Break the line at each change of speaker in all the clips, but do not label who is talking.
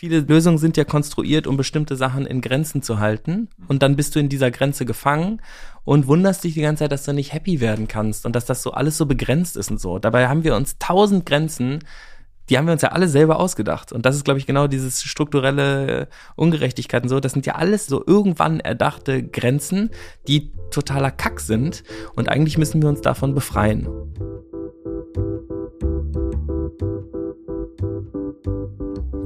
Viele Lösungen sind ja konstruiert, um bestimmte Sachen in Grenzen zu halten. Und dann bist du in dieser Grenze gefangen und wunderst dich die ganze Zeit, dass du nicht happy werden kannst und dass das so alles so begrenzt ist und so. Dabei haben wir uns tausend Grenzen, die haben wir uns ja alle selber ausgedacht. Und das ist, glaube ich, genau dieses strukturelle Ungerechtigkeit und so. Das sind ja alles so irgendwann erdachte Grenzen, die totaler Kack sind. Und eigentlich müssen wir uns davon befreien.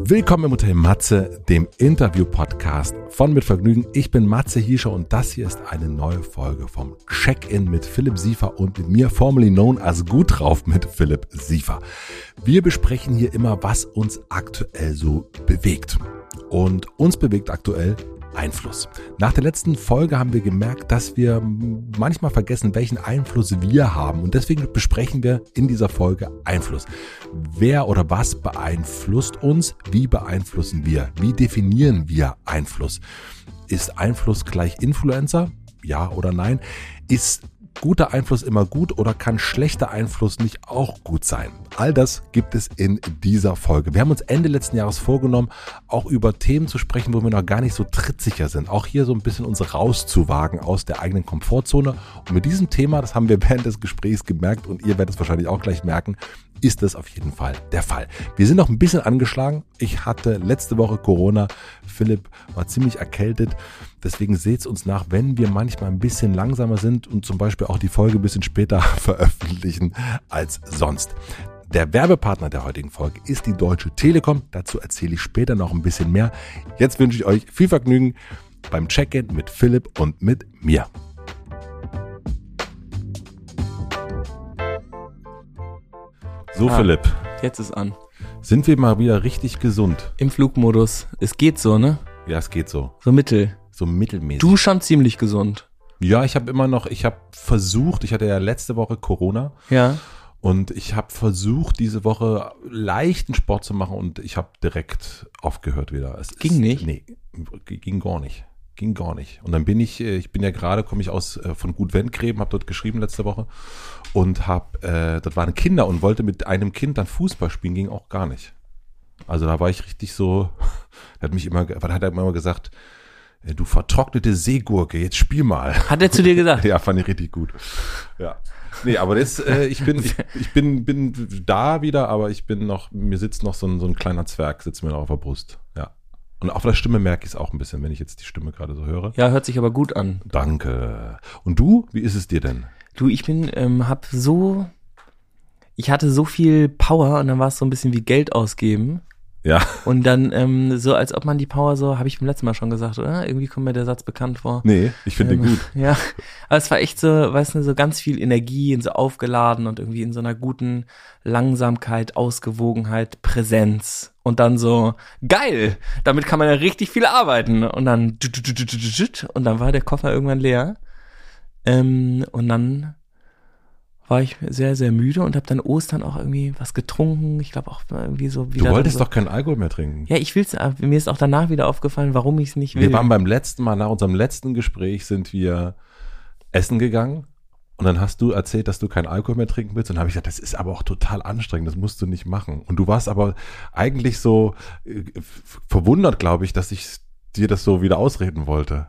Willkommen im Hotel Matze, dem Interview-Podcast von Mit Vergnügen. Ich bin Matze Hiescher und das hier ist eine neue Folge vom Check-In mit Philipp Siefer und mit mir, formerly known as Gut drauf mit Philipp Siefer. Wir besprechen hier immer, was uns aktuell so bewegt. Und uns bewegt aktuell Einfluss. Nach der letzten Folge haben wir gemerkt, dass wir manchmal vergessen, welchen Einfluss wir haben. Und deswegen besprechen wir in dieser Folge Einfluss. Wer oder was beeinflusst uns? Wie beeinflussen wir? Wie definieren wir Einfluss? Ist Einfluss gleich Influencer? Ja oder nein? Ist guter Einfluss immer gut oder kann schlechter Einfluss nicht auch gut sein? All das gibt es in dieser Folge. Wir haben uns Ende letzten Jahres vorgenommen, auch über Themen zu sprechen, wo wir noch gar nicht so trittsicher sind. Auch hier so ein bisschen uns rauszuwagen aus der eigenen Komfortzone. Und mit diesem Thema, das haben wir während des Gesprächs gemerkt und ihr werdet es wahrscheinlich auch gleich merken, ist das auf jeden Fall der Fall. Wir sind noch ein bisschen angeschlagen. Ich hatte letzte Woche Corona. Philipp war ziemlich erkältet. Deswegen seht es uns nach, wenn wir manchmal ein bisschen langsamer sind und zum Beispiel auch die Folge ein bisschen später veröffentlichen als sonst. Der Werbepartner der heutigen Folge ist die Deutsche Telekom. Dazu erzähle ich später noch ein bisschen mehr. Jetzt wünsche ich euch viel Vergnügen beim Check-in mit Philipp und mit mir. So, ah, Philipp.
Jetzt ist an.
Sind wir mal wieder richtig gesund?
Im Flugmodus. Es geht so, ne?
Ja, es geht so.
So mittel.
So mittelmäßig.
Du schon ziemlich gesund.
Ja, ich habe immer noch, ich habe versucht, ich hatte ja letzte Woche Corona.
Ja.
Und ich habe versucht, diese Woche leichten Sport zu machen und ich habe direkt aufgehört wieder.
Es ging ist, nicht?
Nee, ging gar nicht. Ging gar nicht. Und dann bin ich, äh, ich bin ja gerade, komme ich aus äh, von Gut Wendgräben, habe dort geschrieben letzte Woche und habe, äh, dort waren Kinder und wollte mit einem Kind dann Fußball spielen, ging auch gar nicht. Also da war ich richtig so, er hat mich immer, hat er immer gesagt, äh, du vertrocknete Seegurke, jetzt spiel mal.
Hat er zu dir gesagt?
ja, fand ich richtig gut. Ja. Nee, aber das, äh, ich bin, ich, ich bin, bin da wieder, aber ich bin noch, mir sitzt noch so ein, so ein kleiner Zwerg, sitzt mir noch auf der Brust. Ja. Und auf der Stimme merke ich es auch ein bisschen, wenn ich jetzt die Stimme gerade so höre.
Ja, hört sich aber gut an.
Danke. Und du, wie ist es dir denn?
Du, ich bin, ähm, hab so, ich hatte so viel Power und dann war es so ein bisschen wie Geld ausgeben.
Ja.
Und dann ähm, so, als ob man die Power so, habe ich beim letzten Mal schon gesagt, oder? Irgendwie kommt mir der Satz bekannt vor.
Nee, ich finde ähm, den gut.
Ja, aber es war echt so, weißt du, so ganz viel Energie und so aufgeladen und irgendwie in so einer guten Langsamkeit, Ausgewogenheit, Präsenz. Und dann so, geil, damit kann man ja richtig viel arbeiten. Und dann, und dann war der Koffer irgendwann leer. Ähm, und dann war ich sehr, sehr müde und habe dann Ostern auch irgendwie was getrunken. Ich glaube auch irgendwie so
wieder. Du wolltest so, doch keinen Alkohol mehr trinken.
Ja, ich will's. Äh, mir ist auch danach wieder aufgefallen, warum ich es nicht will.
Wir waren beim letzten Mal, nach unserem letzten Gespräch sind wir essen gegangen. Und dann hast du erzählt, dass du keinen Alkohol mehr trinken willst. Und dann habe ich gesagt, das ist aber auch total anstrengend, das musst du nicht machen. Und du warst aber eigentlich so äh, verwundert, glaube ich, dass ich dir das so wieder ausreden wollte.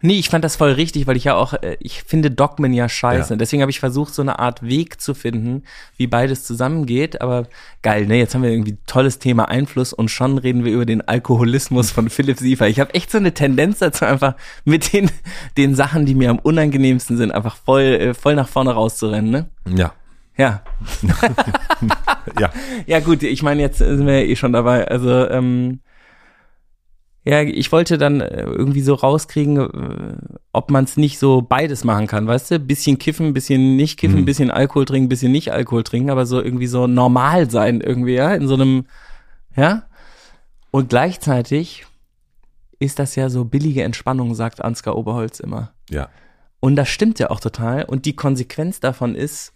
Nee, ich fand das voll richtig, weil ich ja auch, äh, ich finde Dogmen ja scheiße. Ja. Deswegen habe ich versucht, so eine Art Weg zu finden, wie beides zusammengeht. Aber geil, ne? Jetzt haben wir irgendwie tolles Thema Einfluss und schon reden wir über den Alkoholismus von Philipp Siefer. Ich habe echt so eine Tendenz dazu, einfach mit den, den Sachen, die mir am unangenehmsten sind, einfach voll, äh, voll nach vorne rauszurennen, ne?
Ja.
Ja. ja. Ja, gut, ich meine, jetzt sind wir ja eh schon dabei. Also, ähm, ja, ich wollte dann äh, irgendwie so rauskriegen, äh, ob man es nicht so beides machen kann, weißt du? Bisschen kiffen, bisschen nicht kiffen, mhm. bisschen Alkohol trinken, bisschen nicht Alkohol trinken, aber so irgendwie so normal sein irgendwie, ja, in so einem, ja? Und gleichzeitig ist das ja so billige Entspannung, sagt Ansgar Oberholz immer.
Ja.
Und das stimmt ja auch total. Und die Konsequenz davon ist,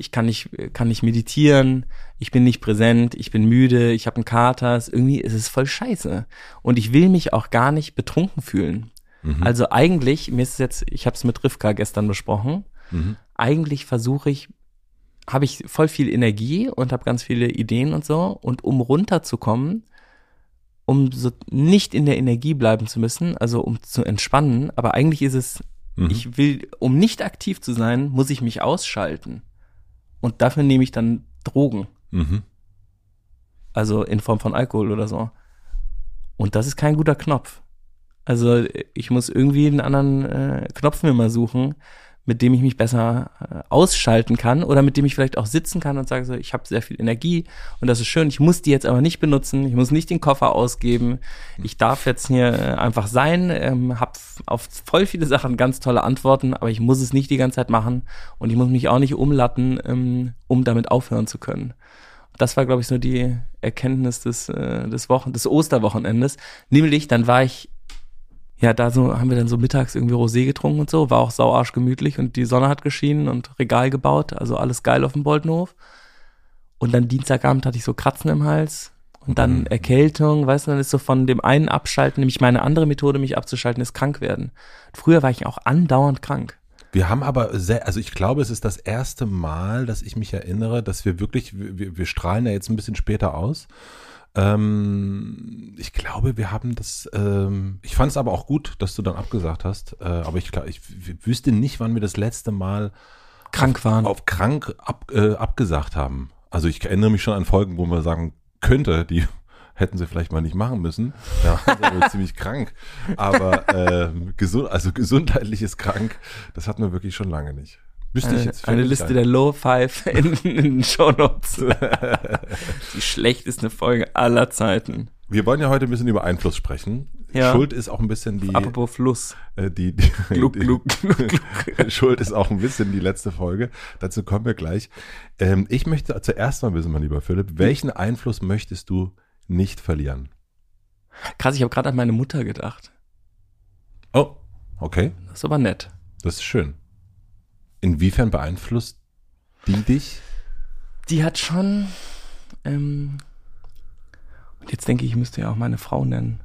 ich kann nicht, kann nicht meditieren, ich bin nicht präsent, ich bin müde, ich habe einen Kater, irgendwie ist es voll scheiße. Und ich will mich auch gar nicht betrunken fühlen. Mhm. Also eigentlich, mir ist es jetzt, ich habe es mit Rivka gestern besprochen, mhm. eigentlich versuche ich, habe ich voll viel Energie und habe ganz viele Ideen und so. Und um runterzukommen, um so nicht in der Energie bleiben zu müssen, also um zu entspannen, aber eigentlich ist es, mhm. ich will, um nicht aktiv zu sein, muss ich mich ausschalten. Und dafür nehme ich dann Drogen. Mhm. Also in Form von Alkohol oder so. Und das ist kein guter Knopf. Also ich muss irgendwie einen anderen äh, Knopf mir mal suchen, mit dem ich mich besser äh, ausschalten kann oder mit dem ich vielleicht auch sitzen kann und sage so, ich habe sehr viel Energie und das ist schön, ich muss die jetzt aber nicht benutzen, ich muss nicht den Koffer ausgeben, ich darf jetzt hier äh, einfach sein, ähm, habe auf voll viele Sachen ganz tolle Antworten, aber ich muss es nicht die ganze Zeit machen und ich muss mich auch nicht umlatten, ähm, um damit aufhören zu können. Das war, glaube ich, so die Erkenntnis des, äh, des Wochen, des Osterwochenendes. Nämlich, dann war ich ja, da so haben wir dann so mittags irgendwie Rosé getrunken und so, war auch sauarsch gemütlich und die Sonne hat geschienen und Regal gebaut, also alles geil auf dem Boltenhof. Und dann Dienstagabend hatte ich so Kratzen im Hals und dann mhm. Erkältung, weißt du, dann ist so von dem einen abschalten, nämlich meine andere Methode, mich abzuschalten, ist krank werden. Früher war ich auch andauernd krank.
Wir haben aber sehr, also ich glaube, es ist das erste Mal, dass ich mich erinnere, dass wir wirklich, wir, wir strahlen ja jetzt ein bisschen später aus. Ähm, ich glaube, wir haben das, ähm, ich fand es aber auch gut, dass du dann abgesagt hast, äh, aber ich glaube, ich wüsste nicht, wann wir das letzte Mal
krank waren.
Auf krank ab, äh, abgesagt haben. Also ich erinnere mich schon an Folgen, wo man sagen könnte, die hätten sie vielleicht mal nicht machen müssen. Ja, also ziemlich krank. Aber äh, gesund, also gesundheitliches krank, das hatten wir wirklich schon lange nicht.
Müsste ich jetzt eine Liste sein. der Low Five in, in den Show Notes. Die schlechteste Folge aller Zeiten.
Wir wollen ja heute ein bisschen über Einfluss sprechen. Ja. Schuld ist auch ein bisschen die.
Apropos Fluss.
Äh, die, die, gluck, gluck, gluck, gluck. Schuld ist auch ein bisschen die letzte Folge. Dazu kommen wir gleich. Ähm, ich möchte zuerst mal wissen, mein lieber Philipp, welchen Einfluss möchtest du nicht verlieren?
Krass, ich habe gerade an meine Mutter gedacht.
Oh, okay.
Das ist aber nett.
Das ist schön. Inwiefern beeinflusst die dich?
Die hat schon, ähm, und jetzt denke ich, ich müsste ja auch meine Frau nennen.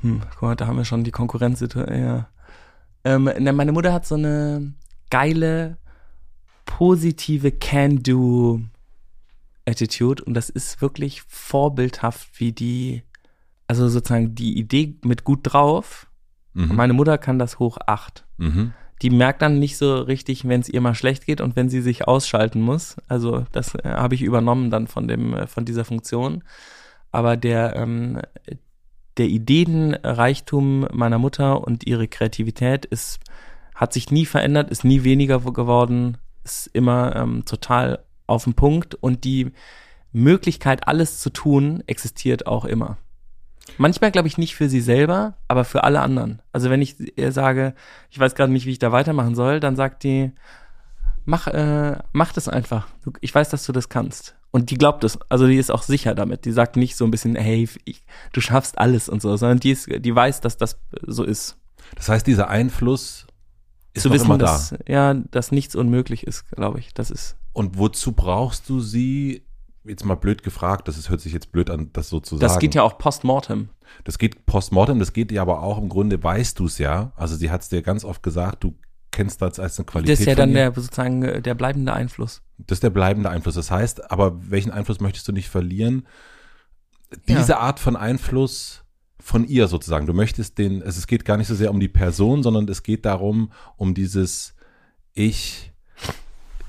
Hm, guck mal, da haben wir schon die Konkurrenz. Ja. Ähm, meine Mutter hat so eine geile, positive Can-Do-Attitude und das ist wirklich vorbildhaft, wie die, also sozusagen die Idee mit gut drauf. Mhm. Meine Mutter kann das hoch acht. Mhm die merkt dann nicht so richtig, wenn es ihr mal schlecht geht und wenn sie sich ausschalten muss. Also das äh, habe ich übernommen dann von dem äh, von dieser Funktion. Aber der ähm, der Ideenreichtum meiner Mutter und ihre Kreativität ist hat sich nie verändert, ist nie weniger geworden, ist immer ähm, total auf dem Punkt und die Möglichkeit, alles zu tun, existiert auch immer. Manchmal glaube ich nicht für sie selber, aber für alle anderen. Also wenn ich ihr sage, ich weiß gerade nicht, wie ich da weitermachen soll, dann sagt die, mach, äh, mach das einfach. Ich weiß, dass du das kannst. Und die glaubt es. Also die ist auch sicher damit. Die sagt nicht so ein bisschen, hey, ich, du schaffst alles und so, sondern die ist, die weiß, dass das so ist.
Das heißt, dieser Einfluss ist
zu wissen, immer da. Dass, ja, dass nichts unmöglich ist, glaube ich. Das ist.
Und wozu brauchst du sie jetzt mal blöd gefragt, das ist, hört sich jetzt blöd an, das so zu
sagen. Das geht ja auch postmortem.
Das geht postmortem, das geht ja aber auch im Grunde, weißt du es ja. Also sie hat es dir ganz oft gesagt, du kennst das als eine Qualität.
Das ist ja dann der sozusagen äh, der bleibende Einfluss.
Das ist der bleibende Einfluss. Das heißt, aber welchen Einfluss möchtest du nicht verlieren? Diese ja. Art von Einfluss von ihr sozusagen. Du möchtest den, also es geht gar nicht so sehr um die Person, sondern es geht darum, um dieses Ich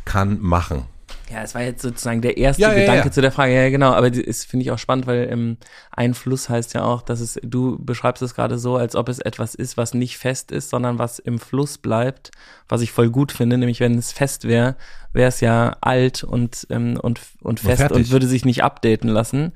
kann machen.
Ja, es war jetzt sozusagen der erste ja, Gedanke ja, ja. zu der Frage. Ja, genau, aber das finde ich auch spannend, weil ähm, Einfluss heißt ja auch, dass es, du beschreibst es gerade so, als ob es etwas ist, was nicht fest ist, sondern was im Fluss bleibt, was ich voll gut finde, nämlich wenn es fest wäre, wäre es ja alt und, ähm, und, und fest und, und würde sich nicht updaten lassen.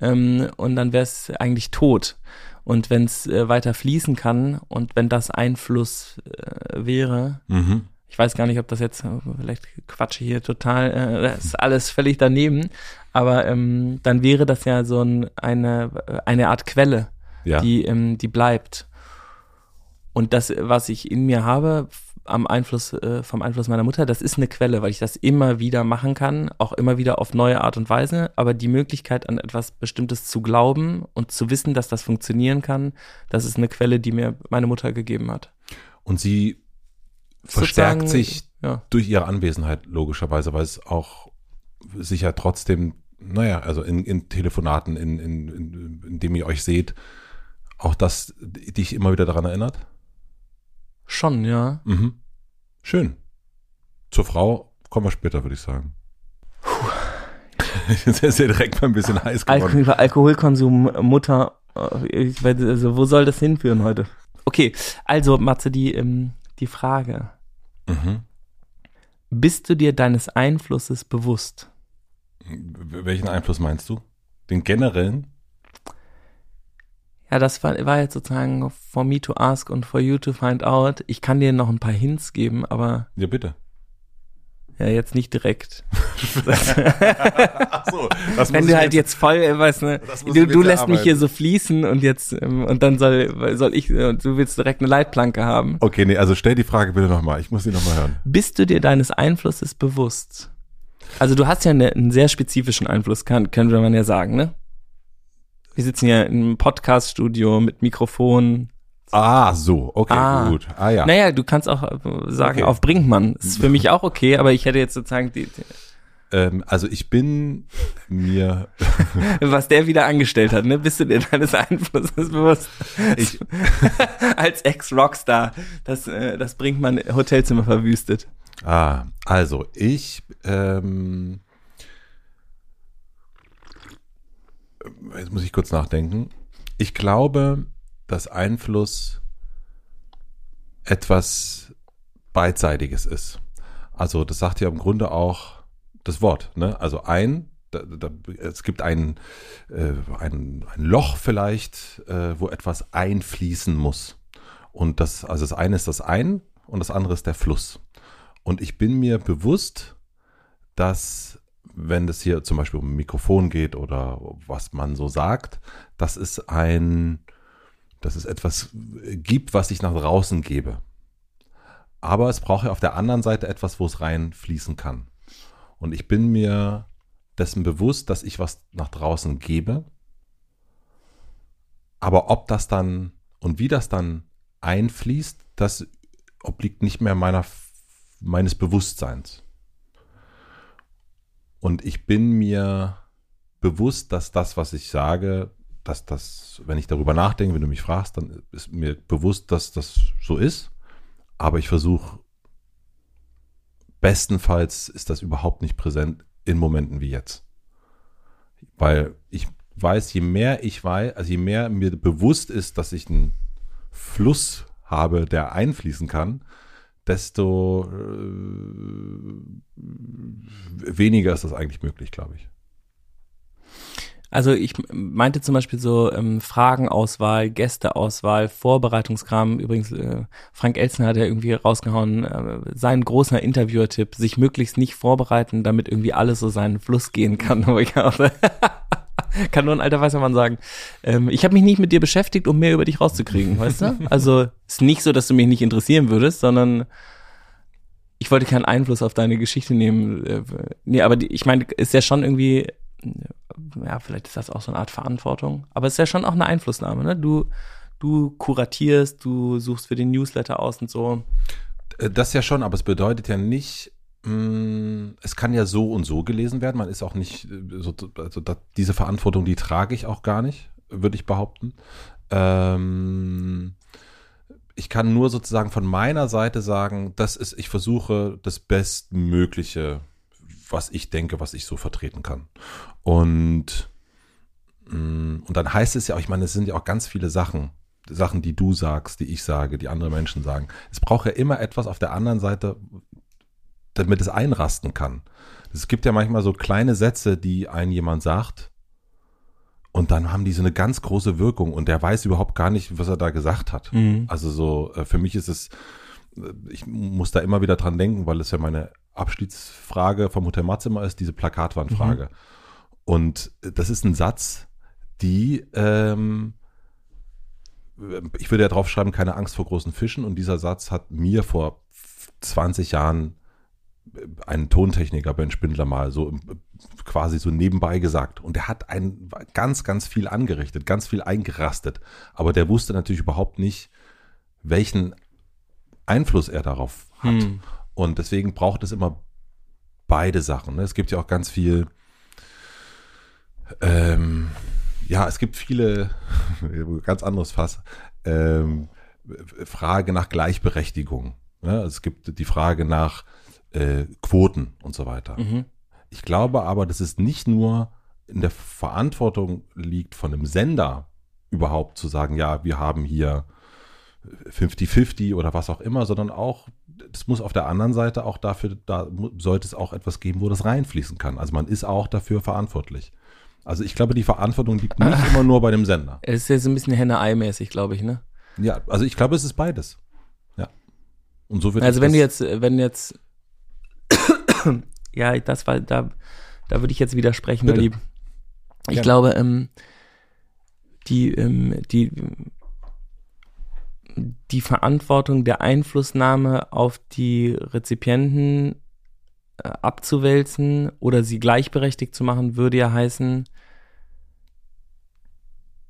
Ähm, und dann wäre es eigentlich tot. Und wenn es äh, weiter fließen kann und wenn das Einfluss äh, wäre, mhm ich weiß gar nicht, ob das jetzt, vielleicht quatsche hier total, äh, das ist alles völlig daneben, aber ähm, dann wäre das ja so ein, eine, eine Art Quelle, ja. die, ähm, die bleibt. Und das, was ich in mir habe, am Einfluss, äh, vom Einfluss meiner Mutter, das ist eine Quelle, weil ich das immer wieder machen kann, auch immer wieder auf neue Art und Weise. Aber die Möglichkeit, an etwas Bestimmtes zu glauben und zu wissen, dass das funktionieren kann, das ist eine Quelle, die mir meine Mutter gegeben hat.
Und sie verstärkt sich ja. durch ihre Anwesenheit logischerweise, weil es auch sicher trotzdem naja, also in, in Telefonaten, in, in, in, in dem ihr euch seht, auch das dich immer wieder daran erinnert?
Schon, ja.
Mhm. Schön. Zur Frau kommen wir später, würde ich sagen. Jetzt ist ja direkt mal ein bisschen heiß geworden.
Alkohol, Alkoholkonsum, Mutter, äh, ich weiß, also wo soll das hinführen heute? Okay, also Matze, die, ähm, die Frage.
Mhm.
Bist du dir deines Einflusses bewusst?
Welchen Einfluss meinst du? Den generellen?
Ja, das war, war jetzt sozusagen for me to ask und for you to find out. Ich kann dir noch ein paar Hints geben, aber.
Ja, bitte.
Ja, jetzt nicht direkt.
Ach so, das
Wenn du halt jetzt voll, äh, weißt ne, du, du lässt mich hier so fließen und jetzt, ähm, und dann soll, soll ich, äh, du willst direkt eine Leitplanke haben.
Okay, nee, also stell die Frage bitte nochmal. Ich muss die nochmal hören.
Bist du dir deines Einflusses bewusst? Also du hast ja eine, einen sehr spezifischen Einfluss, kann, könnte man ja sagen, ne? Wir sitzen hier im Podcast-Studio mit Mikrofon.
Ah, so, okay,
Ah.
gut. Ah ja.
Naja, du kannst auch äh, sagen,
Okay.
auf Brinkmann. Ist für mich auch okay, aber ich hätte jetzt sozusagen die, die,
Ähm, also ich bin mir,
was der wieder angestellt hat, ne? Bist du dir deines Einflusses bewusst?
ich,
Als Ex-Rockstar, das, äh, das Brinkmann Hotelzimmer verwüstet.
ah, also ich, ähm, jetzt muss ich kurz nachdenken. Ich glaube, dass Einfluss etwas beidseitiges ist. Also das sagt ja im Grunde auch das Wort. Ne? Also ein, da, da, es gibt ein, äh, ein, ein Loch vielleicht, äh, wo etwas einfließen muss. Und das, also das eine ist das Ein und das andere ist der Fluss. Und ich bin mir bewusst, dass wenn es hier zum Beispiel um ein Mikrofon geht oder was man so sagt, dass es ein, dass es etwas gibt, was ich nach draußen gebe. Aber es braucht ja auf der anderen Seite etwas, wo es reinfließen kann. Und ich bin mir dessen bewusst, dass ich was nach draußen gebe. Aber ob das dann und wie das dann einfließt, das obliegt nicht mehr meiner, meines Bewusstseins. Und ich bin mir bewusst, dass das, was ich sage, dass das, wenn ich darüber nachdenke, wenn du mich fragst, dann ist mir bewusst, dass das so ist. Aber ich versuche, bestenfalls ist das überhaupt nicht präsent in Momenten wie jetzt. Weil ich weiß, je mehr ich weiß, also je mehr mir bewusst ist, dass ich einen Fluss habe, der einfließen kann, desto äh, weniger ist das eigentlich möglich, glaube ich.
Also ich meinte zum Beispiel so ähm, Fragenauswahl, Gästeauswahl, Vorbereitungskram. Übrigens, äh, Frank Elsen hat ja irgendwie rausgehauen, äh, sein großer Interviewer-Tipp, sich möglichst nicht vorbereiten, damit irgendwie alles so seinen Fluss gehen kann. Ich kann nur ein alter weißer Mann sagen. Ähm, ich habe mich nicht mit dir beschäftigt, um mehr über dich rauszukriegen, weißt du? Also ist nicht so, dass du mich nicht interessieren würdest, sondern ich wollte keinen Einfluss auf deine Geschichte nehmen. Äh, Nee, aber die, ich meine, ist ja schon irgendwie ja, vielleicht ist das auch so eine Art Verantwortung, aber es ist ja schon auch eine Einflussnahme, ne? Du, du kuratierst, du suchst für den Newsletter aus und so.
Äh, Das ja schon, aber es bedeutet ja nicht, mh, es kann ja so und so gelesen werden. Man ist auch nicht, äh, so, also diese Verantwortung, die trage ich auch gar nicht, würde ich behaupten. Ähm, ich kann nur sozusagen von meiner Seite sagen, das ist, ich versuche das Bestmögliche, was ich denke, was ich so vertreten kann. Und, mh, und dann heißt es ja auch, ich meine, es sind ja auch ganz viele Sachen, Sachen, die du sagst, die ich sage, die andere Menschen sagen. Es braucht ja immer etwas auf der anderen Seite, damit es einrasten kann. Es gibt ja manchmal so kleine Sätze, die ein jemand sagt, und dann haben die so eine ganz große Wirkung und der weiß überhaupt gar nicht, was er da gesagt hat.
Mhm.
Also so, äh, für mich ist es, äh, ich muss da immer wieder dran denken, weil es ja meine Abschiedsfrage vom Hotel Matze immer ist, diese Plakatwandfrage. Und das ist ein Satz, die, ähm, ich würde ja drauf schreiben, keine Angst vor großen Fischen. Und dieser Satz hat mir vor 20 Jahren ein Tontechniker, Ben Spindler, mal so quasi so nebenbei gesagt. Und der hat ein ganz, ganz viel angerichtet, ganz viel eingerastet. Aber der wusste natürlich überhaupt nicht, welchen Einfluss er darauf hat.
Hm.
Und deswegen braucht es immer beide Sachen. Ne? Es gibt ja auch ganz viel, Ähm, ja, es gibt viele, ganz anderes Fass, ähm, Frage nach Gleichberechtigung. Ja, es gibt die Frage nach äh, Quoten und so weiter. Mhm. Ich glaube aber, dass es nicht nur in der Verantwortung liegt von einem Sender überhaupt zu sagen, ja, wir haben hier 50-50 oder was auch immer, sondern auch, es muss auf der anderen Seite auch dafür, da sollte es auch etwas geben, wo das reinfließen kann. Also man ist auch dafür verantwortlich. Also ich glaube, die Verantwortung liegt nicht immer nur bei dem Sender.
Es ist jetzt ein bisschen Henne-Ei-mäßig, glaube ich, ne?
Ja, also ich glaube, es ist beides. Ja.
Und so wird Also wenn du jetzt, wenn jetzt, ja, das war, da, da würde ich jetzt widersprechen, Bitte. Lieb. Ich Gerne. glaube, ähm, die, ähm, die, die Verantwortung der Einflussnahme auf die Rezipienten äh, abzuwälzen oder sie gleichberechtigt zu machen, würde ja heißen,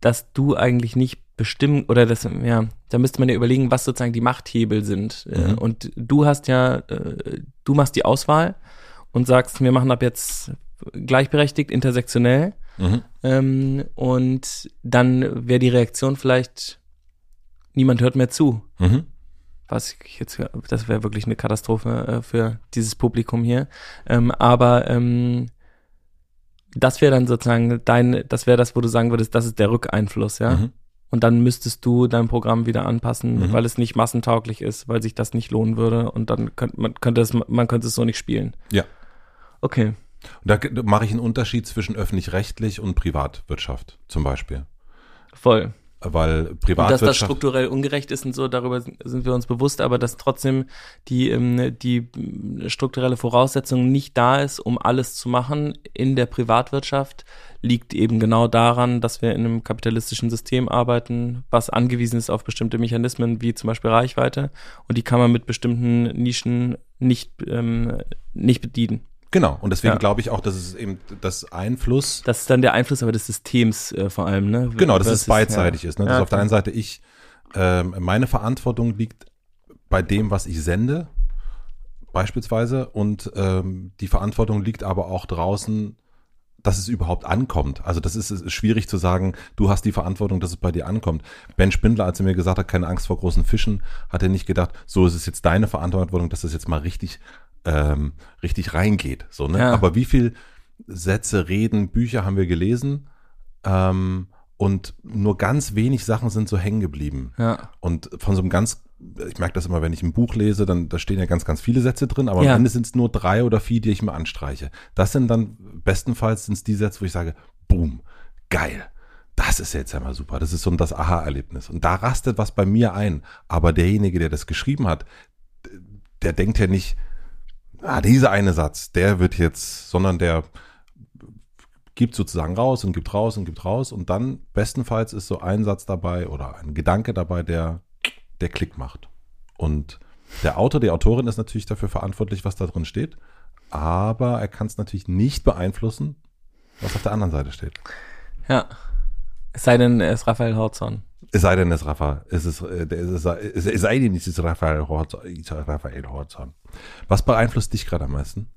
dass du eigentlich nicht bestimmen oder das, ja, da müsste man ja überlegen, was sozusagen die Machthebel sind. Äh, mhm. Und du hast ja, äh, du machst die Auswahl und sagst, wir machen ab jetzt gleichberechtigt, intersektionell. Mhm. Ähm, und dann wäre die Reaktion vielleicht, niemand hört mehr zu. Mhm. Was ich jetzt, das wäre wirklich eine Katastrophe äh, für dieses Publikum hier. Ähm, aber ähm, das wäre dann sozusagen dein, das wäre das, wo du sagen würdest, das ist der Rückeinfluss, ja. Mhm. Und dann müsstest du dein Programm wieder anpassen, mhm. weil es nicht massentauglich ist, weil sich das nicht lohnen würde und dann könnte man könnte es man könnte es so nicht spielen.
Ja.
Okay.
Und da mache ich einen Unterschied zwischen öffentlich-rechtlich und Privatwirtschaft zum Beispiel.
Voll.
Weil Privatwirtschaft. Und
dass das strukturell ungerecht ist und so, darüber sind wir uns bewusst, aber dass trotzdem die, ähm, die strukturelle Voraussetzung nicht da ist, um alles zu machen in der Privatwirtschaft, liegt eben genau daran, dass wir in einem kapitalistischen System arbeiten, was angewiesen ist auf bestimmte Mechanismen, wie zum Beispiel Reichweite. Und die kann man mit bestimmten Nischen nicht, ähm, nicht bedienen.
Genau, und deswegen ja. glaube ich auch, dass es eben das Einfluss.
Das ist dann der Einfluss aber des Systems äh, vor allem, ne?
Genau, dass es beidseitig ja. ist. Ne? Dass ja, auf der einen Seite ich, äh, meine Verantwortung liegt bei dem, was ich sende, beispielsweise, und ähm, die Verantwortung liegt aber auch draußen, dass es überhaupt ankommt. Also das ist, ist, schwierig zu sagen, du hast die Verantwortung, dass es bei dir ankommt. Ben Spindler, als er mir gesagt hat, keine Angst vor großen Fischen, hat er nicht gedacht, so ist es jetzt deine Verantwortung, dass das jetzt mal richtig ähm, richtig reingeht. So, ne? Ja. Aber wie viel Sätze, Reden, Bücher haben wir gelesen? Ähm, und nur ganz wenig Sachen sind so hängen geblieben.
Ja.
Und von so einem ganz, ich merke das immer, wenn ich ein Buch lese, dann da stehen ja ganz, ganz viele Sätze drin, aber ja. am Ende sind es nur drei oder vier, die ich mir anstreiche. Das sind dann bestenfalls sind es die Sätze, wo ich sage, boom, geil. Das ist jetzt einmal super. Das ist so das Aha-Erlebnis. Und da rastet was bei mir ein. Aber derjenige, der das geschrieben hat, der denkt ja nicht, ah, dieser eine Satz, der wird jetzt, sondern der gibt sozusagen raus und gibt raus und gibt raus und dann bestenfalls ist so ein Satz dabei oder ein Gedanke dabei, der, der Klick macht. Und der Autor, die Autorin ist natürlich dafür verantwortlich, was da drin steht, aber er kann es natürlich nicht beeinflussen, was auf der anderen Seite steht.
Ja. Es sei denn, er ist Raphael Horzon.
Es sei denn, es ist Raphael. Es ist, äh, es, es sei denn, es ist Raphael Horzon. Raphael Horzon. Was beeinflusst dich gerade am meisten?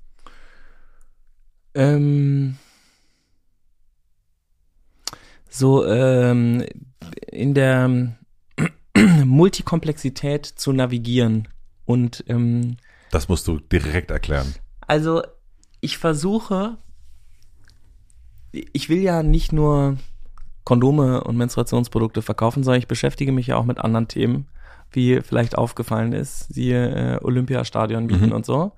Ähm, so ähm, in der Multikomplexität zu navigieren und ähm,
das musst du direkt erklären.
Also ich versuche, ich will ja nicht nur Kondome und Menstruationsprodukte verkaufen, sondern ich beschäftige mich ja auch mit anderen Themen, wie vielleicht aufgefallen ist, siehe äh, Olympiastadion mieten mhm. und so.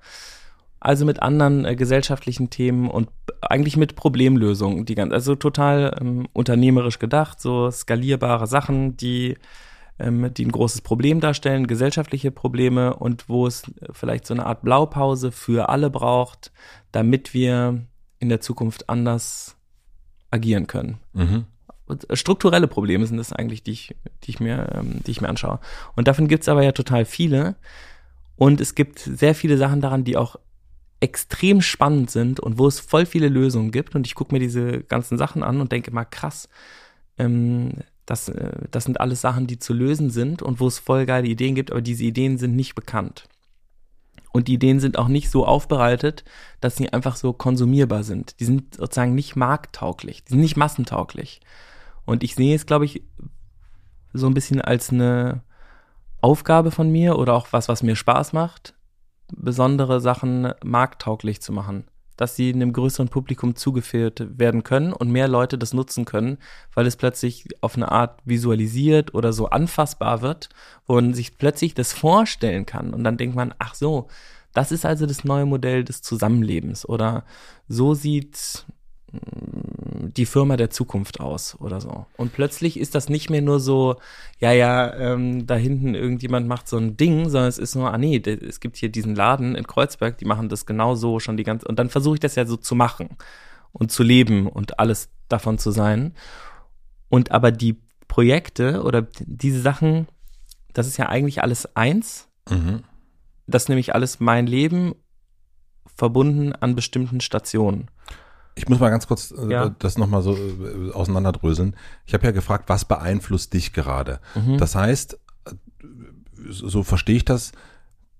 Also mit anderen äh, gesellschaftlichen Themen und eigentlich mit Problemlösungen, die ganz, also total ähm, unternehmerisch gedacht, so skalierbare Sachen, die ähm, die ein großes Problem darstellen, gesellschaftliche Probleme und wo es vielleicht so eine Art Blaupause für alle braucht, damit wir in der Zukunft anders agieren können. Mhm strukturelle Probleme sind das eigentlich, die ich, die ich mir, ähm, die ich mir anschaue. Und davon gibt es aber ja total viele. Und es gibt sehr viele Sachen daran, die auch extrem spannend sind und wo es voll viele Lösungen gibt. Und ich gucke mir diese ganzen Sachen an und denke mal, krass, ähm, das, äh, das sind alles Sachen, die zu lösen sind und wo es voll geile Ideen gibt, aber diese Ideen sind nicht bekannt. Und die Ideen sind auch nicht so aufbereitet, dass sie einfach so konsumierbar sind. Die sind sozusagen nicht markttauglich, die sind nicht massentauglich. Und ich sehe es, glaube ich, so ein bisschen als eine Aufgabe von mir oder auch was, was mir Spaß macht, besondere Sachen markttauglich zu machen. Dass sie einem größeren Publikum zugeführt werden können und mehr Leute das nutzen können, weil es plötzlich auf eine Art visualisiert oder so anfassbar wird, wo man sich plötzlich das vorstellen kann. Und dann denkt man, ach so, das ist also das neue Modell des Zusammenlebens. Oder so sieht die Firma der Zukunft aus oder so. Und plötzlich ist das nicht mehr nur so, ja, ja, ähm, da hinten irgendjemand macht so ein Ding, sondern es ist nur, ah nee, es gibt hier diesen Laden in Kreuzberg, die machen das genau so schon die ganze, und dann versuche ich das ja so zu machen und zu leben und alles davon zu sein. Und aber die Projekte oder diese Sachen, das ist ja eigentlich alles eins. Mhm. Das ist nämlich alles mein Leben verbunden an bestimmten Stationen.
Ich muss mal ganz kurz äh, ja. das nochmal so äh, auseinanderdröseln. Ich habe ja gefragt, was beeinflusst dich gerade? Mhm. Das heißt, so verstehe ich das,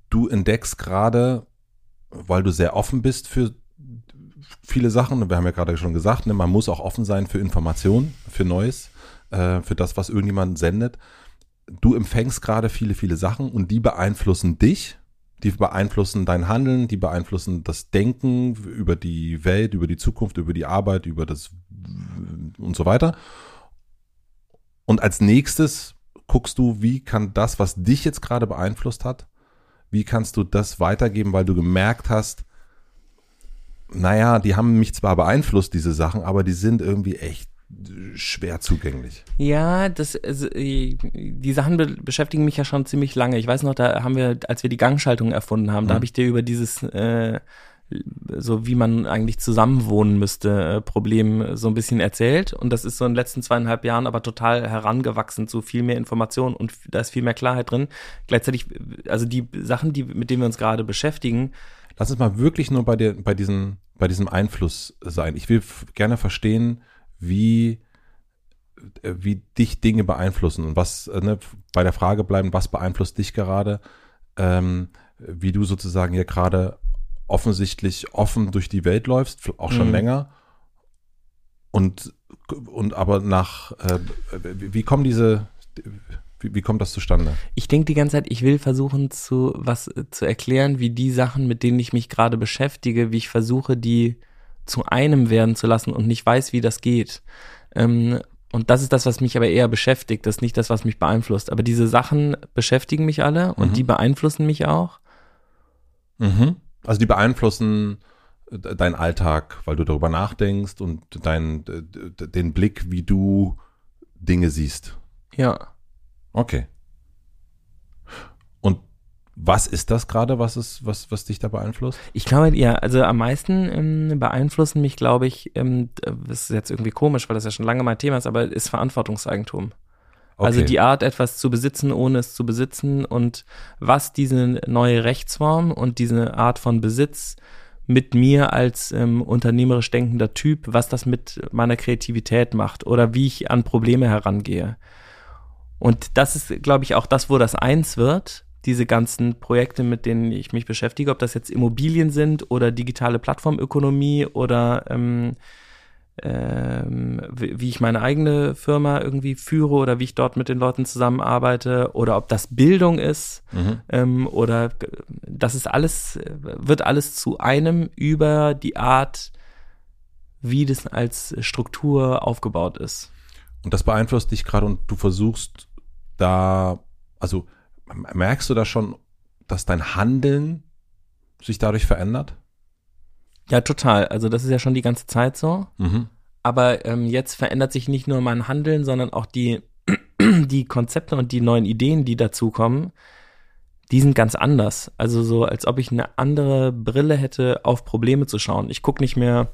du entdeckst gerade, weil du sehr offen bist für viele Sachen, wir haben ja gerade schon gesagt, ne, man muss auch offen sein für Informationen, für Neues, äh, für das, was irgendjemand sendet. Du empfängst gerade viele, viele Sachen und die beeinflussen dich die beeinflussen dein Handeln, die beeinflussen das Denken über die Welt, über die Zukunft, über die Arbeit, über das und so weiter. Und als nächstes guckst du, wie kann das, was dich jetzt gerade beeinflusst hat, wie kannst du das weitergeben, weil du gemerkt hast, naja, die haben mich zwar beeinflusst, diese Sachen, aber die sind irgendwie echt schwer zugänglich.
Ja, das also, die Sachen be beschäftigen mich ja schon ziemlich lange. Ich weiß noch, da haben wir, als wir die Gangschaltung erfunden haben, mhm. da habe ich dir über dieses äh, so wie man eigentlich zusammenwohnen müsste, äh, Problem so ein bisschen erzählt. Und das ist so in den letzten zweieinhalb Jahren aber total herangewachsen zu viel mehr Information und da ist viel mehr Klarheit drin. Gleichzeitig, also die Sachen, die, mit denen wir uns gerade beschäftigen.
Lass uns mal wirklich nur bei dir, bei diesen, bei diesem Einfluss sein. Ich will gerne verstehen, wie, äh, wie dich Dinge beeinflussen und was, äh, ne, bei der Frage bleiben, was beeinflusst dich gerade, ähm, wie du sozusagen hier gerade offensichtlich offen durch die Welt läufst, auch schon mhm. länger. Und, und aber nach, äh, wie kommen diese, wie, wie kommt das zustande?
Ich denke die ganze Zeit, ich will versuchen zu was zu erklären, wie die Sachen, mit denen ich mich gerade beschäftige, wie ich versuche, die zu einem werden zu lassen und nicht weiß, wie das geht. Ähm, und das ist das, was mich aber eher beschäftigt, das ist nicht das, was mich beeinflusst. Aber diese Sachen beschäftigen mich alle und mhm. die beeinflussen mich auch.
Mhm. Also die beeinflussen äh, deinen Alltag, weil du darüber nachdenkst und dein, den Blick, wie du Dinge siehst.
Ja.
Okay. Was ist das gerade, was ist, was, was dich da beeinflusst?
Ich glaube, ja, also am meisten ähm, beeinflussen mich, glaube ich, ähm, das ist jetzt irgendwie komisch, weil das ja schon lange mein Thema ist, aber ist Verantwortungseigentum. Also okay. Also die Art, etwas zu besitzen, ohne es zu besitzen und was diese neue Rechtsform und diese Art von Besitz mit mir als ähm, unternehmerisch denkender Typ, was das mit meiner Kreativität macht oder wie ich an Probleme herangehe. Und das ist, glaube ich, auch das, wo das eins wird diese ganzen Projekte, mit denen ich mich beschäftige, ob das jetzt Immobilien sind oder digitale Plattformökonomie oder ähm, ähm, wie ich meine eigene Firma irgendwie führe oder wie ich dort mit den Leuten zusammenarbeite oder ob das Bildung ist mhm. ähm, oder das ist alles, wird alles zu einem über die Art, wie das als Struktur aufgebaut ist.
Und das beeinflusst dich gerade und du versuchst da, also merkst du da schon, dass dein Handeln sich dadurch verändert?
Ja, total. Also das ist ja schon die ganze Zeit so. Mhm. Aber ähm, jetzt verändert sich nicht nur mein Handeln, sondern auch die, die Konzepte und die neuen Ideen, die dazukommen, die sind ganz anders. Also so, als ob ich eine andere Brille hätte, auf Probleme zu schauen. Ich gucke nicht mehr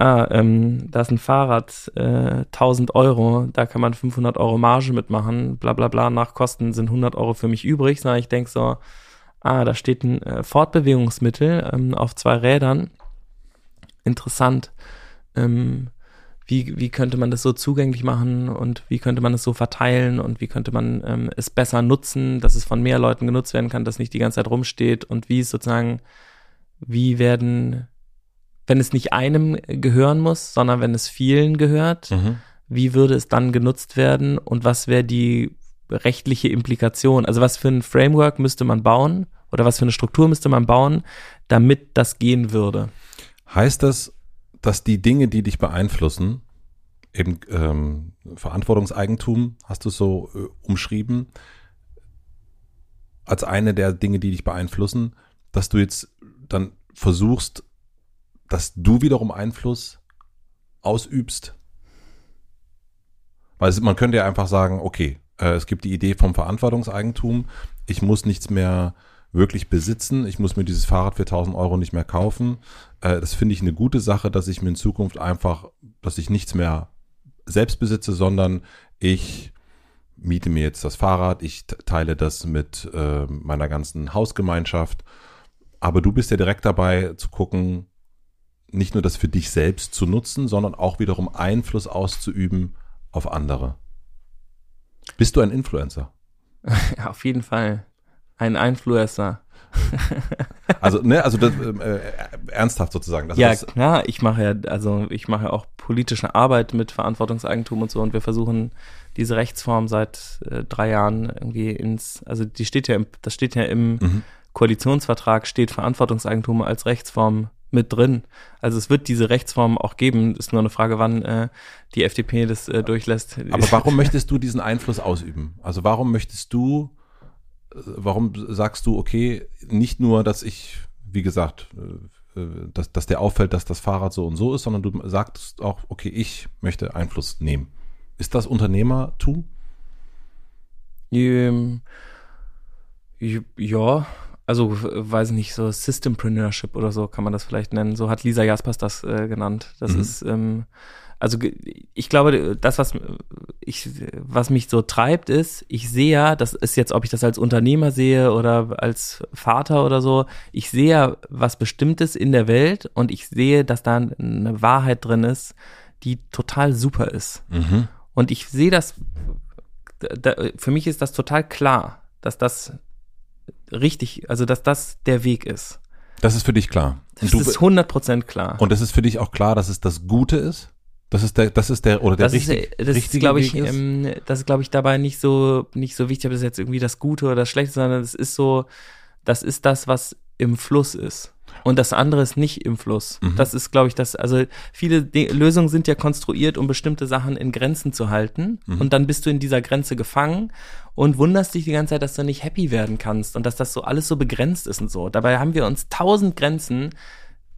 ah, ähm, da ist ein Fahrrad, äh, 1000 Euro, da kann man 500 Euro Marge mitmachen, bla bla bla, nach Kosten sind 100 Euro für mich übrig, sondern ich denke so, ah, da steht ein äh, Fortbewegungsmittel ähm, auf zwei Rädern, interessant, ähm, wie, wie könnte man das so zugänglich machen und wie könnte man es so verteilen und wie könnte man ähm, es besser nutzen, dass es von mehr Leuten genutzt werden kann, dass nicht die ganze Zeit rumsteht und wie es sozusagen, wie werden, wenn es nicht einem gehören muss, sondern wenn es vielen gehört, mhm. wie würde es dann genutzt werden und was wäre die rechtliche Implikation? Also was für ein Framework müsste man bauen oder was für eine Struktur müsste man bauen, damit das gehen würde?
Heißt das, dass die Dinge, die dich beeinflussen, eben ähm, Verantwortungseigentum, hast du so äh, umschrieben, als eine der Dinge, die dich beeinflussen, dass du jetzt dann versuchst, dass du wiederum Einfluss ausübst. Weil man könnte ja einfach sagen, okay, äh, es gibt die Idee vom Verantwortungseigentum, ich muss nichts mehr wirklich besitzen. Ich muss mir dieses Fahrrad für 1000 Euro nicht mehr kaufen. Äh, das finde ich eine gute Sache, dass ich mir in Zukunft einfach, dass ich nichts mehr selbst besitze, sondern ich miete mir jetzt das Fahrrad, ich teile das mit äh, meiner ganzen Hausgemeinschaft. Aber du bist ja direkt dabei zu gucken, nicht nur das für dich selbst zu nutzen, sondern auch wiederum Einfluss auszuüben auf andere. Bist du ein Influencer?
Ja, auf jeden Fall ein Influencer.
also, ne, also das, äh, ernsthaft sozusagen.
Das ja, klar, ich mache ja, also ich mache ja auch politische Arbeit mit Verantwortungseigentum und so und wir versuchen diese Rechtsform seit äh, drei Jahren irgendwie ins, also die steht ja im, das steht ja im mhm. Koalitionsvertrag, steht Verantwortungseigentum als Rechtsform mit drin. Also es wird diese Rechtsform auch geben. Ist nur eine Frage, wann äh, die FDP das äh, durchlässt.
Aber warum möchtest du diesen Einfluss ausüben? Also warum möchtest du warum sagst du, okay, nicht nur, dass ich, wie gesagt, äh, äh, dass, dass der auffällt, dass das Fahrrad so und so ist, sondern du sagst auch, okay, ich möchte Einfluss nehmen. Ist das Unternehmertum?
Ähm, ja, also weiß ich nicht, so Systempreneurship oder so kann man das vielleicht nennen. So hat Lisa Jaspers das äh, genannt. Das mhm. ist ähm, also ich glaube, das, was ich, was mich so treibt, ist, ich sehe ja, das ist jetzt, ob ich das als Unternehmer sehe oder als Vater oder so, ich sehe ja was Bestimmtes in der Welt und ich sehe, dass da eine Wahrheit drin ist, die total super ist. Mhm. Und ich sehe das, da, für mich ist das total klar, dass das richtig, also dass das der Weg ist.
Das ist für dich klar.
Das ist 100% klar.
Und es ist für dich auch klar, dass es das Gute ist? Das ist der, das ist der oder der
das richtig, ist, das richtige glaube ich, ähm, das ist glaube ich dabei nicht so nicht so wichtig, ob das jetzt irgendwie das Gute oder das Schlechte, sondern es ist so, das ist das, was im Fluss ist. Und das andere ist nicht im Fluss. Mhm. Das ist, glaube ich, das, also viele De Lösungen sind ja konstruiert, um bestimmte Sachen in Grenzen zu halten. Mhm. Und dann bist du in dieser Grenze gefangen und wunderst dich die ganze Zeit, dass du nicht happy werden kannst und dass das so alles so begrenzt ist und so. Dabei haben wir uns tausend Grenzen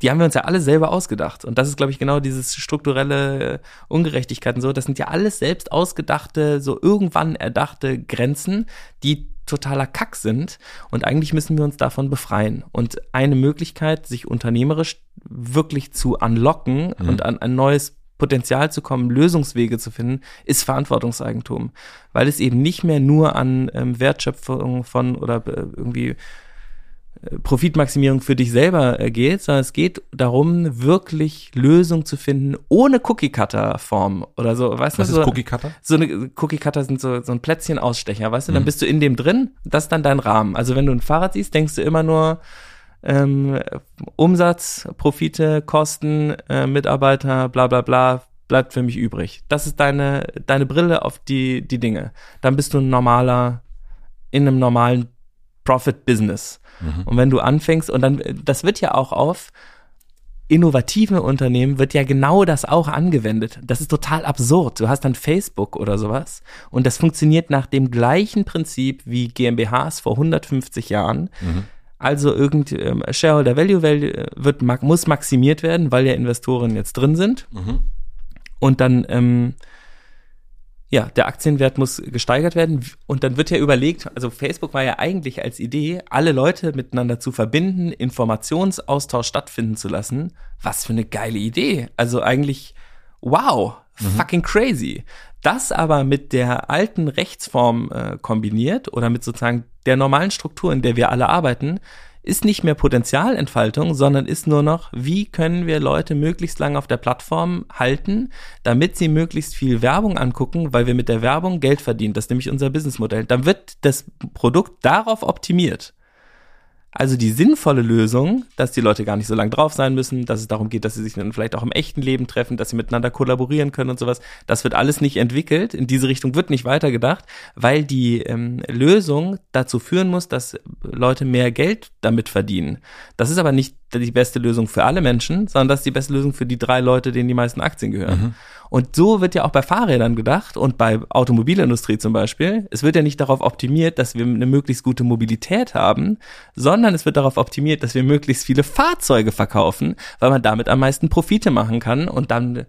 die haben wir uns ja alle selber ausgedacht. Und das ist, glaube ich, genau dieses strukturelle Ungerechtigkeiten so. Das sind ja alles selbst ausgedachte, so irgendwann erdachte Grenzen, die totaler Kack sind. Und eigentlich müssen wir uns davon befreien. Und eine Möglichkeit, sich unternehmerisch wirklich zu unlocken mhm. und an ein neues Potenzial zu kommen, Lösungswege zu finden, ist Verantwortungseigentum. Weil es eben nicht mehr nur an ähm, Wertschöpfung von oder äh, irgendwie Profitmaximierung für dich selber äh, geht, sondern es geht darum, wirklich Lösungen zu finden ohne Cookie-Cutter-Form oder so. Weißt
Was
du,
ist so, Cookie-Cutter?
So eine Cookie-Cutter sind so, so ein Plätzchen-Ausstecher, weißt du? Dann mhm. bist du in dem drin, das ist dann dein Rahmen. Also wenn du ein Fahrrad siehst, denkst du immer nur ähm, Umsatz, Profite, Kosten, äh, Mitarbeiter, bla bla bla, bleibt für mich übrig. Das ist deine, deine Brille auf die, die Dinge. Dann bist du ein normaler, in einem normalen Profit-Business. Mhm. Und wenn du anfängst, und dann, das wird ja auch auf innovative Unternehmen wird ja genau das auch angewendet. Das ist total absurd. Du hast dann Facebook oder sowas und das funktioniert nach dem gleichen Prinzip wie GmbHs vor 150 Jahren. Mhm. Also irgend ähm, Shareholder Value, Value wird muss maximiert werden, weil ja Investoren jetzt drin sind. Mhm. Und dann ähm, ja, der Aktienwert muss gesteigert werden und dann wird ja überlegt, also Facebook war ja eigentlich als Idee, alle Leute miteinander zu verbinden, Informationsaustausch stattfinden zu lassen. Was für eine geile Idee. Also eigentlich, wow, mhm. fucking crazy. Das aber mit der alten Rechtsform äh, kombiniert oder mit sozusagen der normalen Struktur, in der wir alle arbeiten, ist nicht mehr Potenzialentfaltung, sondern ist nur noch, wie können wir Leute möglichst lange auf der Plattform halten, damit sie möglichst viel Werbung angucken, weil wir mit der Werbung Geld verdienen. Das ist nämlich unser Businessmodell. Dann wird das Produkt darauf optimiert. Also die sinnvolle Lösung, dass die Leute gar nicht so lange drauf sein müssen, dass es darum geht, dass sie sich dann vielleicht auch im echten Leben treffen, dass sie miteinander kollaborieren können und sowas, das wird alles nicht entwickelt. In diese Richtung wird nicht weitergedacht, weil die ähm, Lösung dazu führen muss, dass Leute mehr Geld damit verdienen. Das ist aber nicht die beste Lösung für alle Menschen, sondern das ist die beste Lösung für die drei Leute, denen die meisten Aktien gehören. Mhm. Und so wird ja auch bei Fahrrädern gedacht und bei Automobilindustrie zum Beispiel. Es wird ja nicht darauf optimiert, dass wir eine möglichst gute Mobilität haben, sondern es wird darauf optimiert, dass wir möglichst viele Fahrzeuge verkaufen, weil man damit am meisten Profite machen kann und dann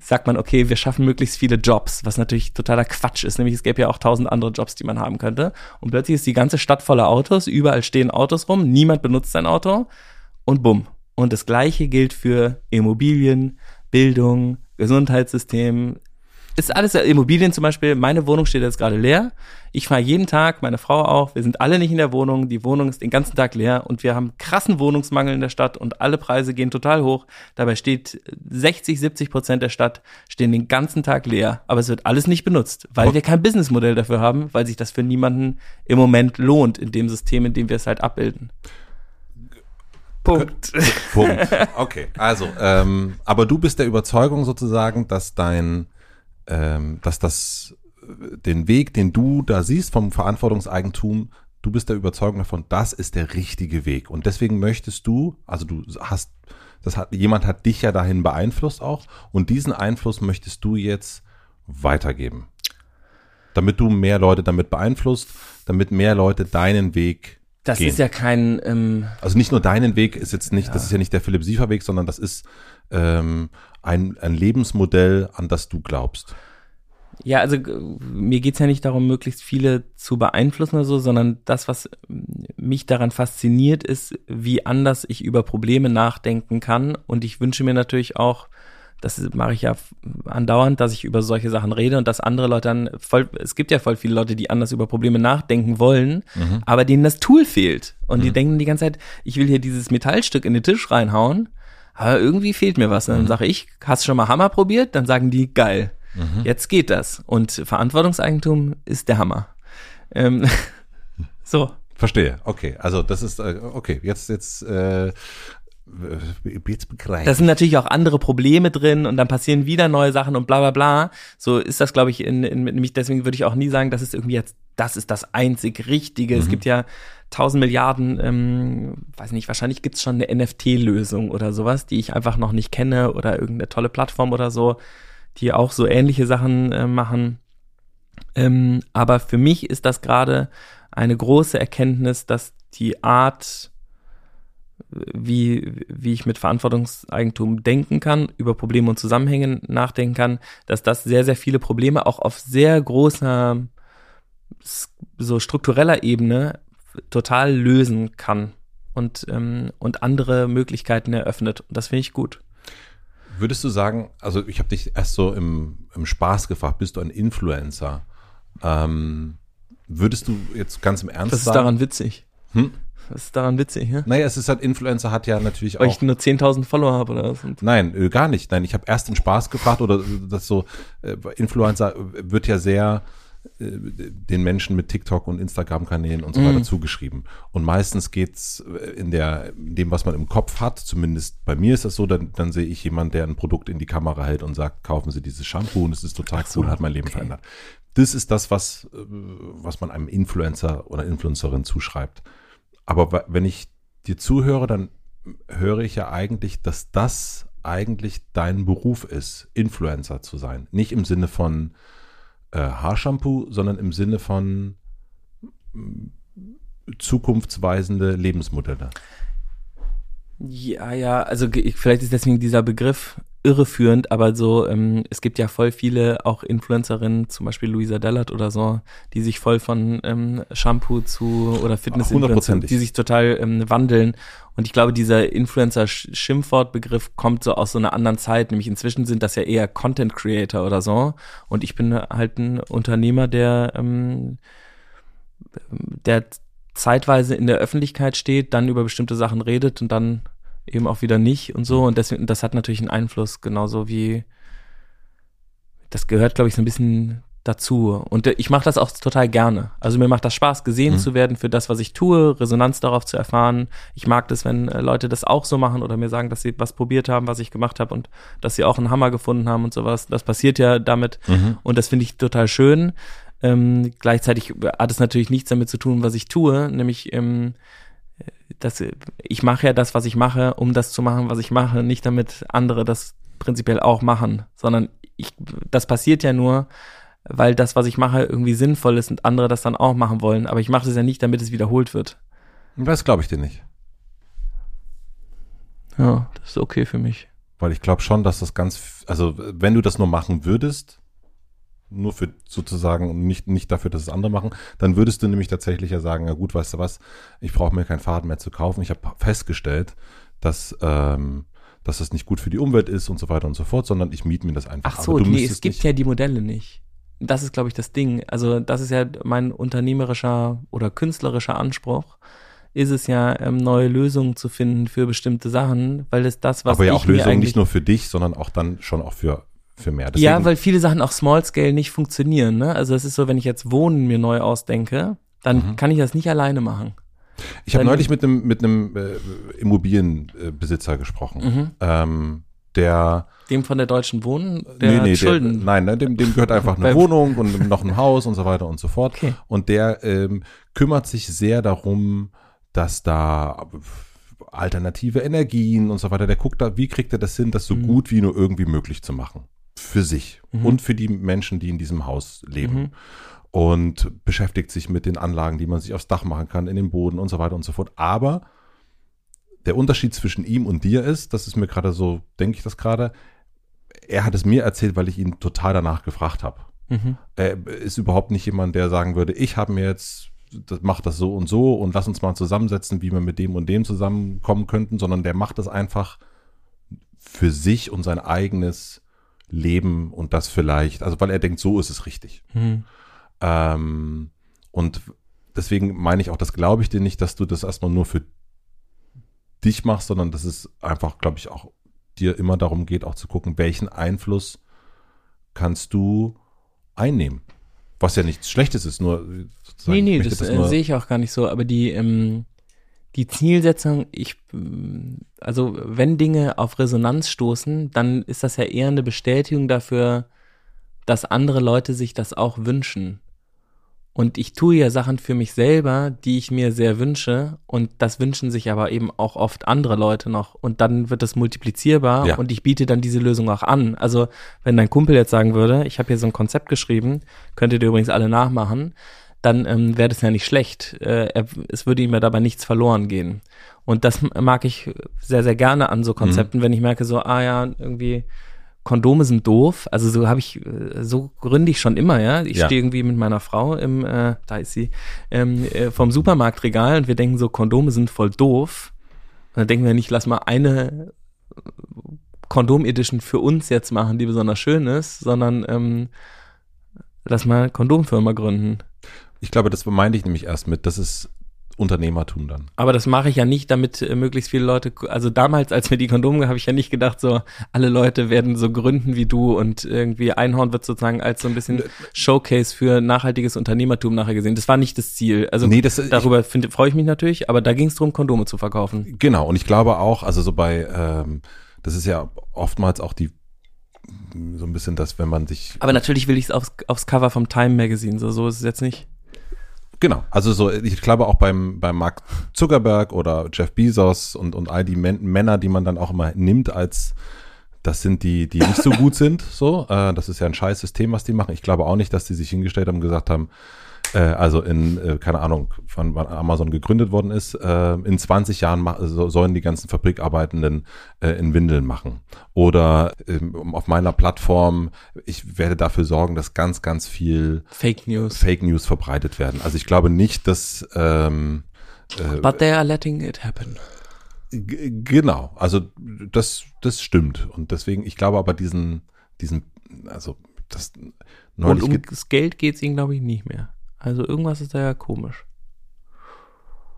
sagt man, okay, wir schaffen möglichst viele Jobs, was natürlich totaler Quatsch ist. Nämlich es gäbe ja auch tausend andere Jobs, die man haben könnte. Und plötzlich ist die ganze Stadt voller Autos, überall stehen Autos rum, niemand benutzt sein Auto und bumm. Und das gleiche gilt für Immobilien, Bildung, Gesundheitssystem. Ist alles Immobilien zum Beispiel. Meine Wohnung steht jetzt gerade leer. Ich fahre jeden Tag, meine Frau auch. Wir sind alle nicht in der Wohnung. Die Wohnung ist den ganzen Tag leer und wir haben krassen Wohnungsmangel in der Stadt und alle Preise gehen total hoch. Dabei steht 60, 70 Prozent der Stadt stehen den ganzen Tag leer. Aber es wird alles nicht benutzt, weil wir kein Businessmodell dafür haben, weil sich das für niemanden im Moment lohnt in dem System, in dem wir es halt abbilden.
Punkt. Punkt. Okay, also, ähm, aber du bist der Überzeugung sozusagen, dass dein, ähm, dass das, den Weg, den du da siehst vom Verantwortungseigentum, du bist der Überzeugung davon, das ist der richtige Weg. Und deswegen möchtest du, also du hast, das hat, jemand hat dich ja dahin beeinflusst auch, und diesen Einfluss möchtest du jetzt weitergeben. Damit du mehr Leute damit beeinflusst, damit mehr Leute deinen Weg
das
gehen.
ist ja kein. Ähm,
also nicht nur deinen Weg ist jetzt nicht, ja. das ist ja nicht der Philipp Siefer Weg, sondern das ist ähm, ein, ein Lebensmodell, an das du glaubst.
Ja, also mir geht's ja nicht darum, möglichst viele zu beeinflussen oder so, sondern das, was mich daran fasziniert, ist, wie anders ich über Probleme nachdenken kann. Und ich wünsche mir natürlich auch, das mache ich ja andauernd, dass ich über solche Sachen rede und dass andere Leute dann voll, es gibt ja voll viele Leute, die anders über Probleme nachdenken wollen, mhm. aber denen das Tool fehlt. Und mhm. die denken die ganze Zeit, ich will hier dieses Metallstück in den Tisch reinhauen, aber irgendwie fehlt mir was. Und dann mhm. sage ich, hast du schon mal Hammer probiert? Dann sagen die, geil. Mhm. Jetzt geht das. Und Verantwortungseigentum ist der Hammer. Ähm, so.
Verstehe, okay. Also das ist, äh, okay, jetzt, jetzt äh,
jetzt begreifen. Da sind natürlich auch andere Probleme drin und dann passieren wieder neue Sachen und bla bla bla. So ist das, glaube ich, in, in, mich. Deswegen würde ich auch nie sagen, das ist irgendwie jetzt, das ist das einzig Richtige. Mhm. Es gibt ja tausend Milliarden, ähm, weiß nicht, wahrscheinlich gibt's schon eine NFT-Lösung oder sowas, die ich einfach noch nicht kenne oder irgendeine tolle Plattform oder so, die auch so ähnliche Sachen äh, machen. Ähm, aber für mich ist das gerade eine große Erkenntnis, dass die Art, wie, wie ich mit Verantwortungseigentum denken kann, über Probleme und Zusammenhänge nachdenken kann, dass das sehr, sehr viele Probleme auch auf sehr großer, so struktureller Ebene total lösen kann und, ähm, und andere Möglichkeiten eröffnet. Und das finde ich gut.
Würdest du sagen, also ich habe dich erst so im, im Spaß gefragt, bist du ein Influencer? Ähm, würdest du jetzt ganz im Ernst
sagen? Das ist daran witzig. Hm? Was ist daran witzig, ja?
Naja, es ist halt, Influencer hat ja natürlich
Weil auch. Weil ich nur 10.000 Follower habe oder was?
Nein, äh, gar nicht. Nein, ich habe erst den Spaß gefragt oder das so, äh, Influencer wird ja sehr äh, den Menschen mit TikTok und Instagram-Kanälen und so weiter mm. zugeschrieben. Und meistens geht's in der, in dem, was man im Kopf hat, zumindest bei mir ist das so, dann, dann sehe ich jemanden, der ein Produkt in die Kamera hält und sagt, kaufen Sie dieses Shampoo und es ist total so, cool, hat mein Leben okay. verändert. Das ist das, was, was man einem Influencer oder Influencerin zuschreibt. Aber wenn ich dir zuhöre, dann höre ich ja eigentlich, dass das eigentlich dein Beruf ist, Influencer zu sein. Nicht im Sinne von äh, Haarshampoo, sondern im Sinne von mm, zukunftsweisende Lebensmodelle.
Ja, ja, also vielleicht ist deswegen dieser Begriff irreführend, aber so, ähm, es gibt ja voll viele auch Influencerinnen, zum Beispiel Luisa Dellert oder so, die sich voll von ähm, Shampoo zu oder Fitness-Influencer, die sich total ähm, wandeln. Und ich glaube, dieser Influencer-Schimpfwortbegriff kommt so aus so einer anderen Zeit, nämlich inzwischen sind das ja eher Content-Creator oder so. Und ich bin halt ein Unternehmer, der, ähm, der zeitweise in der Öffentlichkeit steht, dann über bestimmte Sachen redet und dann eben auch wieder nicht und so. Und deswegen, das hat natürlich einen Einfluss, genauso wie das gehört, glaube ich, so ein bisschen dazu. Und ich mache das auch total gerne. Also mir macht das Spaß, gesehen mhm. zu werden für das, was ich tue, Resonanz darauf zu erfahren. Ich mag das, wenn äh, Leute das auch so machen oder mir sagen, dass sie was probiert haben, was ich gemacht habe und dass sie auch einen Hammer gefunden haben und sowas. Das passiert ja damit. Mhm. Und das finde ich total schön. Ähm, gleichzeitig hat es natürlich nichts damit zu tun, was ich tue, nämlich ähm, dass ich mache ja das, was ich mache, um das zu machen, was ich mache, nicht damit andere das prinzipiell auch machen, sondern ich, das passiert ja nur, weil das, was ich mache, irgendwie sinnvoll ist und andere das dann auch machen wollen. Aber ich mache das ja nicht, damit es wiederholt wird.
Das glaube ich dir nicht.
Ja, das ist okay für mich.
Weil ich glaube schon, dass das ganz, also wenn du das nur machen würdest, nur für sozusagen nicht, nicht dafür, dass es andere machen, dann würdest du nämlich tatsächlich ja sagen, ja gut, weißt du was, ich brauche mir kein Faden mehr zu kaufen. Ich habe festgestellt, dass, ähm, dass das nicht gut für die Umwelt ist und so weiter und so fort, sondern ich miete mir das einfach.
Ach so, nee, es gibt ja die Modelle nicht das ist, glaube ich, das Ding. Also, das ist ja mein unternehmerischer oder künstlerischer Anspruch, ist es ja, ähm, neue Lösungen zu finden für bestimmte Sachen, weil es das, was
Aber ja auch Lösungen nicht nur für dich, sondern auch dann schon auch für für mehr.
Deswegen ja, weil viele Sachen auch Small Scale nicht funktionieren. Ne? Also es ist so, wenn ich jetzt Wohnen mir neu ausdenke, dann mhm. kann ich das nicht alleine machen.
Ich habe neulich mit einem mit einem äh, Immobilienbesitzer gesprochen, mhm. ähm, der
dem von der Deutschen Wohnen, der nee, nee, Schulden.
Der, nein, ne, dem, dem gehört einfach eine Wohnung und noch ein Haus und so weiter und so fort. Okay. Und der ähm, kümmert sich sehr darum, dass da alternative Energien und so weiter, der guckt da, wie kriegt er das hin, das so mhm. gut wie nur irgendwie möglich zu machen. Für sich mhm. und für die Menschen, die in diesem Haus leben. Mhm. Und beschäftigt sich mit den Anlagen, die man sich aufs Dach machen kann, in den Boden und so weiter und so fort. Aber der Unterschied zwischen ihm und dir ist, das ist mir gerade so, denke ich das gerade, er hat es mir erzählt, weil ich ihn total danach gefragt habe. Mhm. Er ist überhaupt nicht jemand, der sagen würde, ich habe mir jetzt, das macht das so und so und lass uns mal zusammensetzen, wie wir mit dem und dem zusammenkommen könnten, sondern der macht das einfach für sich und sein eigenes Leben und das vielleicht, also weil er denkt, so ist es richtig. Mhm. Ähm, und deswegen meine ich auch, das glaube ich dir nicht, dass du das erstmal nur für dich machst, sondern dass es einfach, glaube ich, auch dir immer darum geht, auch zu gucken, welchen Einfluss kannst du einnehmen. Was ja nichts Schlechtes ist, nur
Nee, nee, das, das äh, sehe ich auch gar nicht so, aber die, ähm, die Zielsetzung, ich, also wenn Dinge auf Resonanz stoßen, dann ist das ja eher eine Bestätigung dafür, dass andere Leute sich das auch wünschen. Und ich tue ja Sachen für mich selber, die ich mir sehr wünsche. Und das wünschen sich aber eben auch oft andere Leute noch. Und dann wird das multiplizierbar ja. und ich biete dann diese Lösung auch an. Also wenn dein Kumpel jetzt sagen würde, ich habe hier so ein Konzept geschrieben, könntet ihr übrigens alle nachmachen, dann ähm, wäre das ja nicht schlecht. Äh, er, es würde ihm ja dabei nichts verloren gehen. Und das mag ich sehr, sehr gerne an so Konzepten, mhm. wenn ich merke so, ah ja, irgendwie Kondome sind doof. Also so habe ich, äh, so gründe ich schon immer, ja. Ich ja. stehe irgendwie mit meiner Frau im, äh, da ist sie, ähm, äh, vom Supermarktregal und wir denken so, Kondome sind voll doof. Und dann denken wir nicht, lass mal eine Kondom-Edition für uns jetzt machen, die besonders schön ist, sondern ähm, lass mal Kondomfirma gründen.
Ich glaube, das meinte ich nämlich erst mit, das ist Unternehmertum dann.
Aber das mache ich ja nicht, damit äh, möglichst viele Leute, also damals, als mir die Kondome habe ich ja nicht gedacht, so alle Leute werden so gründen wie du und irgendwie Einhorn wird sozusagen als so ein bisschen Showcase für nachhaltiges Unternehmertum nachher gesehen. Das war nicht das Ziel. Also nee, das, darüber freue ich mich natürlich, aber da ging es darum, Kondome zu verkaufen.
Genau, und ich glaube auch, also so bei, ähm, das ist ja oftmals auch die so ein bisschen das, wenn man sich.
Aber natürlich will ich es aufs, aufs Cover vom Time Magazine, so, so ist es jetzt nicht.
Genau, also so, ich glaube auch beim, beim Mark Zuckerberg oder Jeff Bezos und, und all die Männer, die man dann auch immer nimmt als, das sind die, die nicht so gut sind, so, äh, das ist ja ein scheiß System, was die machen. Ich glaube auch nicht, dass die sich hingestellt haben und gesagt haben, äh, also in, äh, keine Ahnung, von wann Amazon gegründet worden ist, äh, in 20 Jahren so, sollen die ganzen Fabrikarbeitenden äh, in Windeln machen. Oder ähm, auf meiner Plattform, ich werde dafür sorgen, dass ganz, ganz viel
Fake News,
Fake News verbreitet werden. Also ich glaube nicht, dass ähm,
äh, But they are letting it happen.
Genau, also das, das stimmt. Und deswegen, ich glaube aber diesen, diesen, also das
Und um das Geld geht es ihnen, glaube ich, nicht mehr. Also irgendwas ist da ja komisch.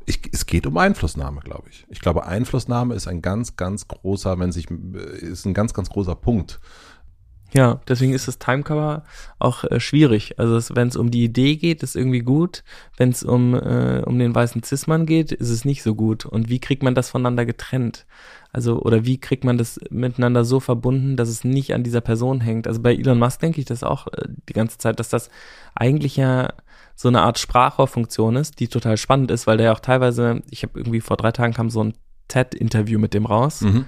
ich, es geht um Einflussnahme, glaube ich. Ich glaube, Einflussnahme ist ein ganz, ganz großer, wenn sich, ist ein ganz, ganz großer Punkt.
Ja, deswegen ist das Timecover auch äh, schwierig. Also wenn es um die Idee geht, ist irgendwie gut. Wenn es um, äh, um den weißen Cis-Mann geht, ist es nicht so gut. Und wie kriegt man das voneinander getrennt? Also, oder wie kriegt man das miteinander so verbunden, dass es nicht an dieser Person hängt? Also bei Elon Musk denke ich das auch äh, die ganze Zeit, dass das eigentlich ja so eine Art Sprachrohrfunktion ist, die total spannend ist, weil der ja auch teilweise, ich habe irgendwie vor drei Tagen kam so ein TED-Interview mit dem raus. Mhm.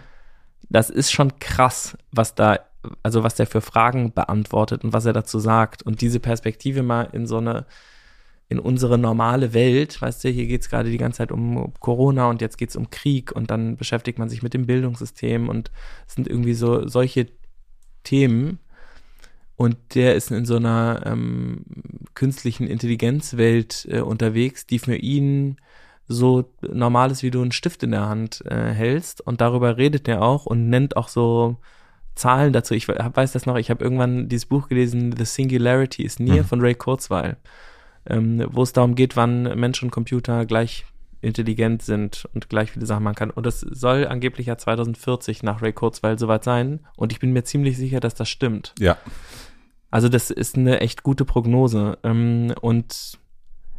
Das ist schon krass, was da, also was der für Fragen beantwortet und was er dazu sagt. Und diese Perspektive mal in so eine in unsere normale Welt, weißt du, hier geht's gerade die ganze Zeit um Corona und jetzt geht's um Krieg und dann beschäftigt man sich mit dem Bildungssystem und es sind irgendwie so solche Themen. Und der ist in so einer ähm, künstlichen Intelligenzwelt äh, unterwegs, die für ihn so normal ist, wie du einen Stift in der Hand äh, hältst. Und darüber redet er auch und nennt auch so Zahlen dazu. Ich weiß das noch, ich habe irgendwann dieses Buch gelesen, The Singularity is Near mhm. von Ray Kurzweil ähm, wo es darum geht, wann Mensch und Computer gleich intelligent sind und gleich viele Sachen machen kann. Und das soll angeblich ja 2040 nach Ray Kurzweil soweit sein. Und ich bin mir ziemlich sicher, dass das stimmt.
Ja.
Also das ist eine echt gute Prognose. Ähm, und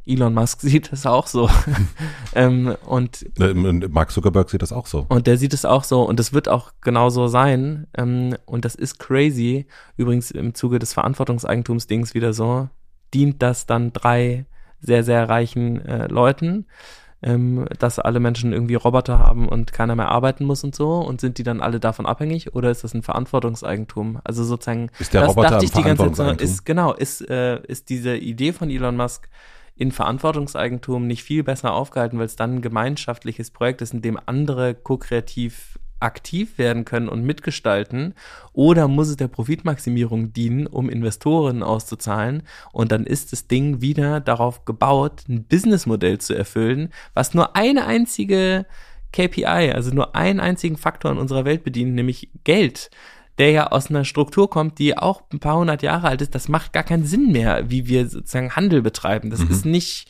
Elon Musk sieht das auch so. ähm, und
Mark Zuckerberg sieht das auch so.
Und der sieht es auch so. Und es wird auch genauso sein. Ähm, und das ist crazy. Übrigens im Zuge des Verantwortungseigentumsdings wieder so dient das dann drei sehr, sehr reichen äh, Leuten, ähm, dass alle Menschen irgendwie Roboter haben und keiner mehr arbeiten muss und so und sind die dann alle davon abhängig oder ist das ein Verantwortungseigentum? Also sozusagen,
ist der das Roboter dachte ich die ganze Zeit,
ist genau, ist, äh, ist diese Idee von Elon Musk in Verantwortungseigentum nicht viel besser aufgehalten, weil es dann ein gemeinschaftliches Projekt ist, in dem andere ko-kreativ aktiv werden können und mitgestalten oder muss es der Profitmaximierung dienen, um Investoren auszuzahlen und dann ist das Ding wieder darauf gebaut, ein Businessmodell zu erfüllen, was nur eine einzige KPI, also nur einen einzigen Faktor in unserer Welt bedient, nämlich Geld der ja aus einer Struktur kommt, die auch ein paar hundert Jahre alt ist, das macht gar keinen Sinn mehr, wie wir sozusagen Handel betreiben. Das mhm. ist nicht,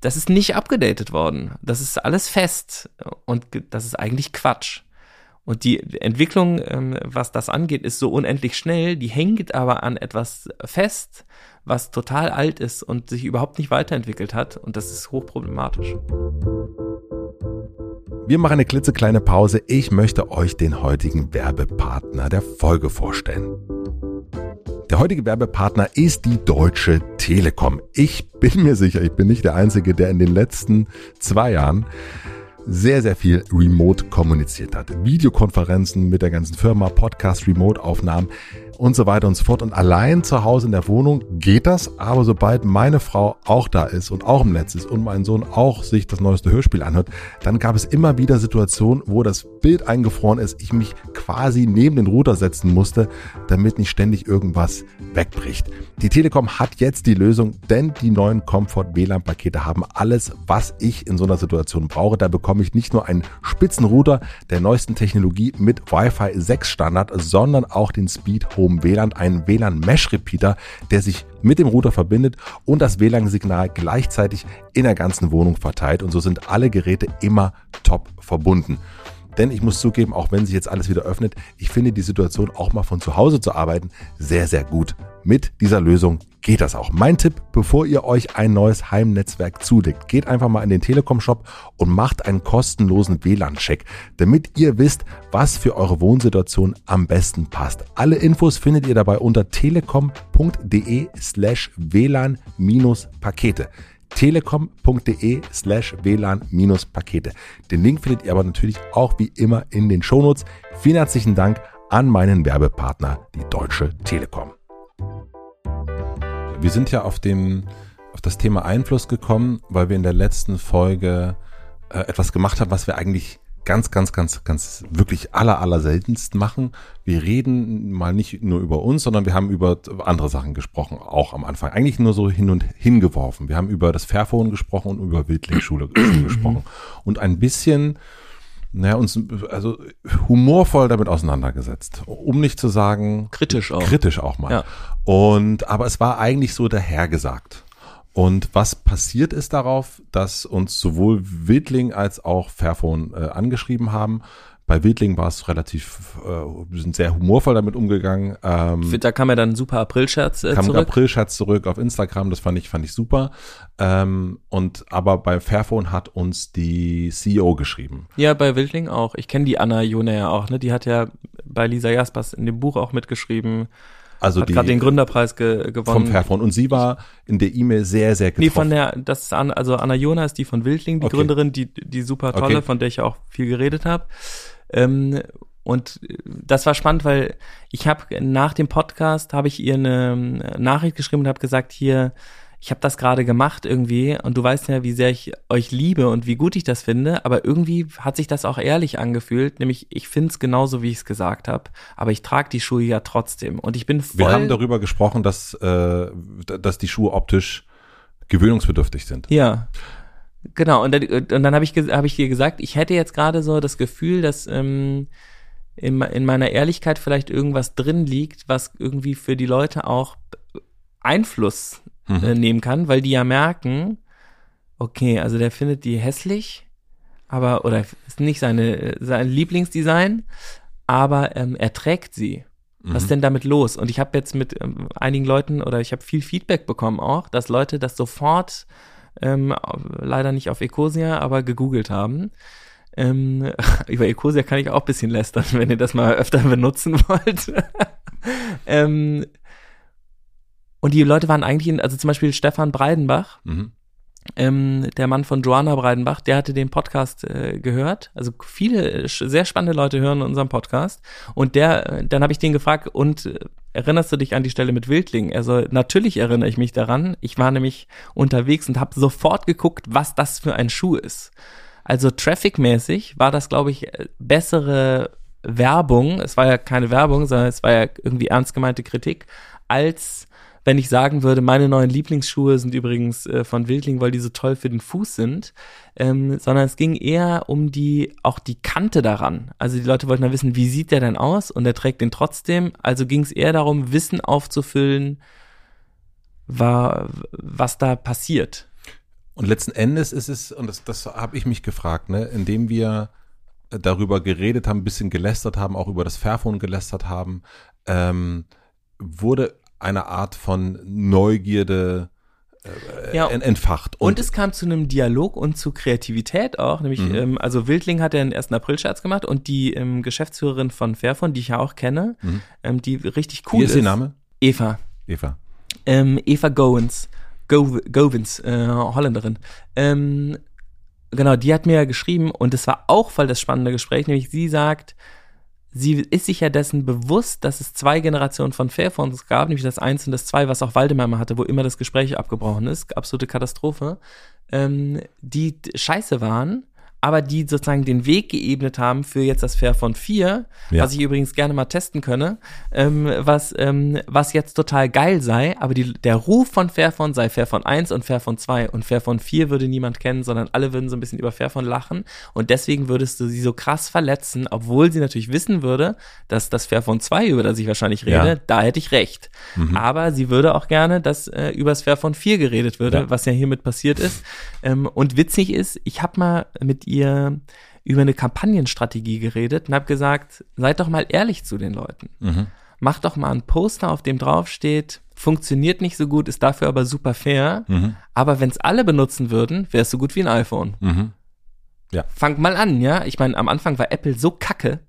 das ist nicht abgedatet worden. Das ist alles fest und das ist eigentlich Quatsch. Und die Entwicklung, ähm, was das angeht, ist so unendlich schnell, die hängt aber an etwas fest, was total alt ist und sich überhaupt nicht weiterentwickelt hat. Und das ist hochproblematisch.
Wir machen eine klitzekleine Pause. Ich möchte euch den heutigen Werbepartner der Folge vorstellen. Der heutige Werbepartner ist die Deutsche Telekom. Ich bin mir sicher, ich bin nicht der Einzige, der in den letzten zwei Jahren sehr, sehr viel remote kommuniziert hat. Videokonferenzen mit der ganzen Firma, Podcast, Remote-Aufnahmen und so weiter und so fort. Und allein zu Hause in der Wohnung geht das, aber sobald meine Frau auch da ist und auch im Netz ist und mein Sohn auch sich das neueste Hörspiel anhört, dann gab es immer wieder Situationen, wo das Bild eingefroren ist, ich mich quasi neben den Router setzen musste, damit nicht ständig irgendwas wegbricht. Die Telekom hat jetzt die Lösung, denn die neuen Comfort WLAN-Pakete haben alles, was ich in so einer Situation brauche. Da bekomme ich nicht nur einen Spitzenrouter der neuesten Technologie mit Wi-Fi 6 Standard, sondern auch den Speed Home Home WLAN einen WLAN Mesh Repeater, der sich mit dem Router verbindet und das WLAN-Signal gleichzeitig in der ganzen Wohnung verteilt und so sind alle Geräte immer top verbunden. Denn ich muss zugeben, auch wenn sich jetzt alles wieder öffnet, ich finde die Situation auch mal von zu Hause zu arbeiten sehr, sehr gut. Mit dieser Lösung geht das auch. Mein Tipp, bevor ihr euch ein neues Heimnetzwerk zulegt, geht einfach mal in den Telekom-Shop und macht einen kostenlosen WLAN-Check, damit ihr wisst, was für eure Wohnsituation am besten passt. Alle Infos findet ihr dabei unter telekom.de slash WLAN-Pakete telekom.de slash WLAN-Pakete. Den Link findet ihr aber natürlich auch wie immer in den Shownotes. Vielen herzlichen Dank an meinen Werbepartner, die Deutsche Telekom. Wir sind ja auf dem, auf das Thema Einfluss gekommen, weil wir in der letzten Folge äh, etwas gemacht haben, was wir eigentlich ganz, ganz, ganz, ganz wirklich aller, aller seltenst machen. Wir reden mal nicht nur über uns, sondern wir haben über andere Sachen gesprochen, auch am Anfang. Eigentlich nur so hin und hingeworfen. Wir haben über das Fairphone gesprochen und über Wildlingsschule gesprochen. Und ein bisschen, naja, uns also humorvoll damit auseinandergesetzt. Um nicht zu sagen.
Kritisch auch.
Kritisch auch mal. Ja. Und, aber es war eigentlich so dahergesagt. Und was passiert ist darauf, dass uns sowohl Wildling als auch Fairphone äh, angeschrieben haben bei Wildling war es relativ, äh, wir sind sehr humorvoll damit umgegangen.
Ähm, da kam ja dann ein super April-Scherz
äh, kam zurück. Kam April-Scherz zurück auf Instagram, das fand ich, fand ich super. Ähm, und aber bei Fairphone hat uns die CEO geschrieben.
Ja, bei Wildling auch. Ich kenne die Anna Jone ja auch, ne? Die hat ja bei Lisa Jaspers in dem Buch auch mitgeschrieben.
Also hat
gerade den Gründerpreis ge gewonnen.
Vom Fairphone. Und sie war in der E-Mail sehr, sehr getroffen.
Nee, von der, das ist an, also Anna Jona ist die von Wildling, die okay. Gründerin, die, die super tolle, okay. von der ich auch viel geredet habe. Ähm, und das war spannend, weil ich habe nach dem Podcast habe ich ihr eine Nachricht geschrieben und habe gesagt, hier, ich habe das gerade gemacht irgendwie und du weißt ja, wie sehr ich euch liebe und wie gut ich das finde, aber irgendwie hat sich das auch ehrlich angefühlt, nämlich ich finde es genauso, wie ich es gesagt habe, aber ich trage die Schuhe ja trotzdem und ich bin voll
Wir haben darüber gesprochen, dass, äh, dass die Schuhe optisch gewöhnungsbedürftig sind.
Ja. Genau, und dann, und dann habe ich, hab ich dir gesagt, ich hätte jetzt gerade so das Gefühl, dass ähm, in, in meiner Ehrlichkeit vielleicht irgendwas drin liegt, was irgendwie für die Leute auch Einfluss äh, mhm. nehmen kann, weil die ja merken, okay, also der findet die hässlich, aber, oder ist nicht seine, sein Lieblingsdesign, aber ähm, er trägt sie. Was ist mhm. denn damit los? Und ich habe jetzt mit ähm, einigen Leuten oder ich habe viel Feedback bekommen auch, dass Leute das sofort ähm, leider nicht auf Ecosia, aber gegoogelt haben. Ähm, über Ecosia kann ich auch ein bisschen lästern, wenn ihr das mal öfter benutzen wollt. ähm, und die Leute waren eigentlich, in, also zum Beispiel Stefan Breidenbach, mhm. ähm, der Mann von Joanna Breidenbach, der hatte den Podcast äh, gehört. Also viele sehr spannende Leute hören unseren Podcast. Und der, dann habe ich den gefragt, und äh, erinnerst du dich an die Stelle mit Wildling? Also natürlich erinnere ich mich daran. Ich war nämlich unterwegs und habe sofort geguckt, was das für ein Schuh ist. Also trafficmäßig war das, glaube ich, bessere Werbung. Es war ja keine Werbung, sondern es war ja irgendwie ernst gemeinte Kritik, als wenn ich sagen würde, meine neuen Lieblingsschuhe sind übrigens äh, von Wildling, weil die so toll für den Fuß sind, ähm, sondern es ging eher um die, auch die Kante daran. Also die Leute wollten dann wissen, wie sieht der denn aus und er trägt den trotzdem. Also ging es eher darum, Wissen aufzufüllen, war, was da passiert.
Und letzten Endes ist es, und das, das habe ich mich gefragt, ne, indem wir darüber geredet haben, ein bisschen gelästert haben, auch über das Fairphone gelästert haben, ähm, wurde eine Art von Neugierde äh, ja, entfacht.
Und, und, es kam zu einem Dialog und zu Kreativität auch, nämlich, mhm. ähm, also Wildling hat ja den 1. April-Scherz gemacht und die ähm, Geschäftsführerin von Fairphone, die ich ja auch kenne, mhm. ähm, die richtig cool
Wie ist. Wie ist ihr Name?
Eva.
Eva.
Ähm, Eva Goins. Go Govins, äh, Holländerin. Ähm, genau, die hat mir ja geschrieben und es war auch voll das spannende Gespräch, nämlich sie sagt, sie ist sich ja dessen bewusst, dass es zwei Generationen von Fairphones gab, nämlich das eins und das zwei, was auch Waldemar mal hatte, wo immer das Gespräch abgebrochen ist, absolute Katastrophe, ähm, die scheiße waren aber die sozusagen den Weg geebnet haben für jetzt das Fairphone 4, ja. was ich übrigens gerne mal testen könne, ähm, was, ähm, was jetzt total geil sei, aber die, der Ruf von Fairphone sei Fairphone 1 und Fairphone 2 und Fairphone 4 würde niemand kennen, sondern alle würden so ein bisschen über Fairphone lachen und deswegen würdest du sie so krass verletzen, obwohl sie natürlich wissen würde, dass das Fairphone 2, über das ich wahrscheinlich rede, ja. da hätte ich recht. Mhm. Aber sie würde auch gerne, dass äh, über das Fairphone 4 geredet würde, ja. was ja hiermit passiert ist. Ähm, und witzig ist, ich habe mal mit ihr über eine Kampagnenstrategie geredet und habe gesagt, seid doch mal ehrlich zu den Leuten. Mhm. Macht doch mal ein Poster, auf dem drauf steht, funktioniert nicht so gut, ist dafür aber super fair. Mhm. Aber wenn es alle benutzen würden, wäre es so gut wie ein iPhone. Mhm. Ja. Fangt mal an, ja. Ich meine, am Anfang war Apple so kacke.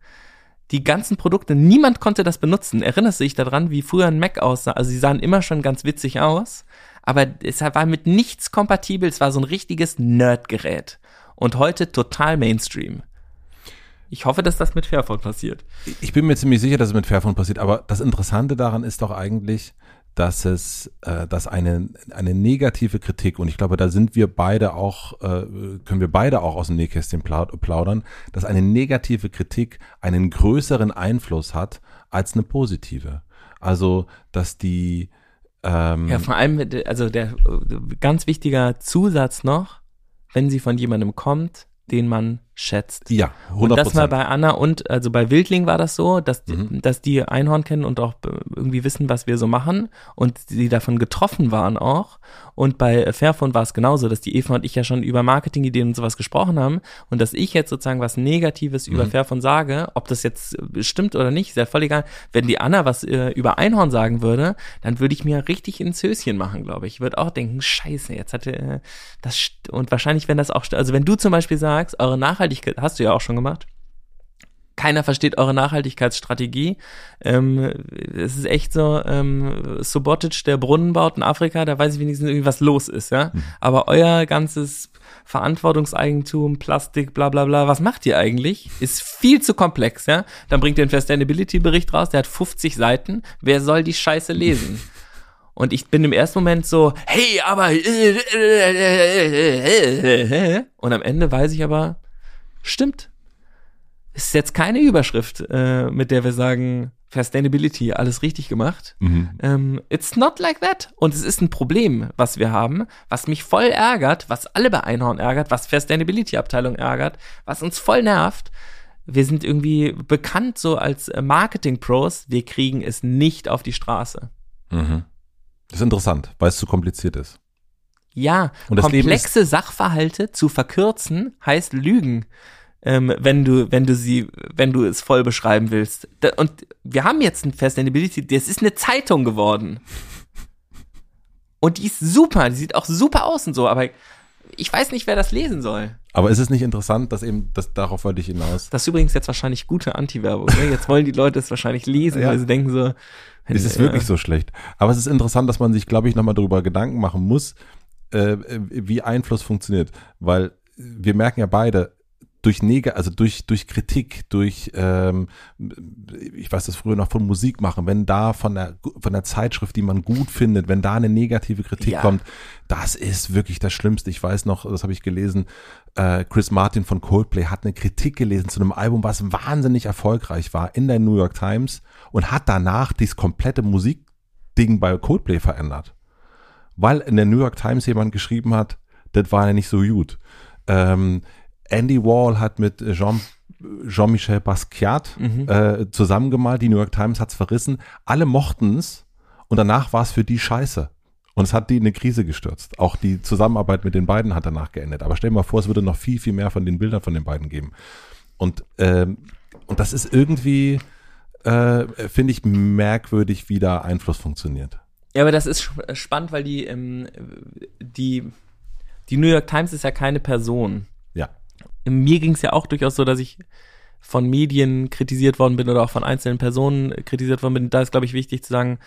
Die ganzen Produkte, niemand konnte das benutzen. Erinnerst du dich daran, wie früher ein Mac aussah? Also sie sahen immer schon ganz witzig aus, aber es war mit nichts kompatibel. Es war so ein richtiges Nerdgerät und heute total Mainstream. Ich hoffe, dass das mit Fairphone passiert.
Ich bin mir ziemlich sicher, dass es mit Fairphone passiert, aber das Interessante daran ist doch eigentlich, dass es, äh, dass eine, eine negative Kritik, und ich glaube, da sind wir beide auch, äh, können wir beide auch aus dem Nähkästchen plaudern, dass eine negative Kritik einen größeren Einfluss hat als eine positive. Also, dass die,
ähm, ja, vor allem, also der ganz wichtiger Zusatz noch, wenn sie von jemandem kommt, den man schätzt.
Ja, 100%.
Und das mal bei Anna und, also bei Wildling war das so, dass,
Mhm.
dass die Einhorn kennen und auch irgendwie wissen, was wir so machen und sie davon getroffen waren auch. Und bei Fairphone war es genauso, dass die Eva und ich ja schon über Marketingideen und sowas gesprochen haben und dass ich jetzt sozusagen was Negatives über Fairphone sage, ob das jetzt äh, stimmt oder nicht, ist ja voll egal. Wenn die Anna was äh, über Einhorn sagen würde, dann würde ich mir richtig ins Höschen machen, glaube ich. Ich würde auch denken, scheiße, jetzt hatte äh, das, und wahrscheinlich, wenn das auch, also wenn du zum Beispiel sagst, eure Nachhaltigkeit, hast du ja auch schon gemacht, keiner versteht eure Nachhaltigkeitsstrategie. Ähm, es ist echt so, ähm, Subotic, der Brunnen baut in Afrika, da weiß ich wenigstens irgendwie, was los ist, ja. Aber euer ganzes Verantwortungseigentum, Plastik, bla bla bla, was macht ihr eigentlich? Ist viel zu komplex, ja. Dann bringt ihr einen Sustainability-Bericht raus, der hat 50 Seiten. Wer soll die Scheiße lesen? Und ich bin im ersten Moment so, hey, aber und am Ende weiß ich aber, stimmt. Es ist jetzt keine Überschrift, äh, mit der wir sagen, Sustainability, alles richtig gemacht. Ähm, it's not like that. Und es ist ein Problem, was wir haben, was mich voll ärgert, was alle bei Einhorn ärgert, was Sustainability-Abteilung ärgert, was uns voll nervt. Wir sind irgendwie bekannt so als Marketing-Pros, wir kriegen es nicht auf die Straße.
Das ist interessant, weil es zu kompliziert ist.
Ja,
Und
komplexe Sachverhalte zu verkürzen heißt Lügen, ähm, wenn du, wenn du sie, wenn du es voll beschreiben willst. Da, und wir haben jetzt ein Sustainability, das ist eine Zeitung geworden. Und die ist super, die sieht auch super aus und so, aber ich weiß nicht, wer das lesen soll.
Aber ist es nicht interessant, dass eben, das, darauf wollte ich hinaus.
Das ist übrigens jetzt wahrscheinlich gute Anti-Werbung. Ne? Jetzt wollen die Leute es wahrscheinlich lesen,
Ja.
weil sie denken so,
Es ist
ja.
wirklich so schlecht. Aber es ist interessant, dass man sich, glaube ich, nochmal darüber Gedanken machen muss, äh, wie Einfluss funktioniert. Weil wir merken ja beide, durch Neg also durch, durch Kritik, durch, ähm, ich weiß das früher noch von Musik machen, wenn da von der, von der Zeitschrift, die man gut findet, wenn da eine negative Kritik
Ja.
kommt, das ist wirklich das Schlimmste. Ich weiß noch, das habe ich gelesen, äh, Chris Martin von Coldplay hat eine Kritik gelesen zu einem Album, was wahnsinnig erfolgreich war in der New York Times und hat danach dieses komplette Musikding bei Coldplay verändert. Weil in der New York Times jemand geschrieben hat, das war ja nicht so gut. Ähm, Andy Wall hat mit Jean, Jean-Michel Basquiat äh, zusammengemalt, die New York Times hat's verrissen. Alle mochten's und danach war es für die scheiße. Und es hat die in eine Krise gestürzt. Auch die Zusammenarbeit mit den beiden hat danach geendet. Aber stell dir mal vor, es würde noch viel, viel mehr von den Bildern von den beiden geben. Und, ähm, und das ist irgendwie, äh, finde ich, merkwürdig, wie da Einfluss funktioniert.
Ja, aber das ist sp- spannend, weil die, ähm, die, die New York Times ist ja keine Person.
Ja.
Mir ging es ja auch durchaus so, dass ich von Medien kritisiert worden bin oder auch von einzelnen Personen kritisiert worden bin. Da ist, glaube ich, wichtig zu sagen,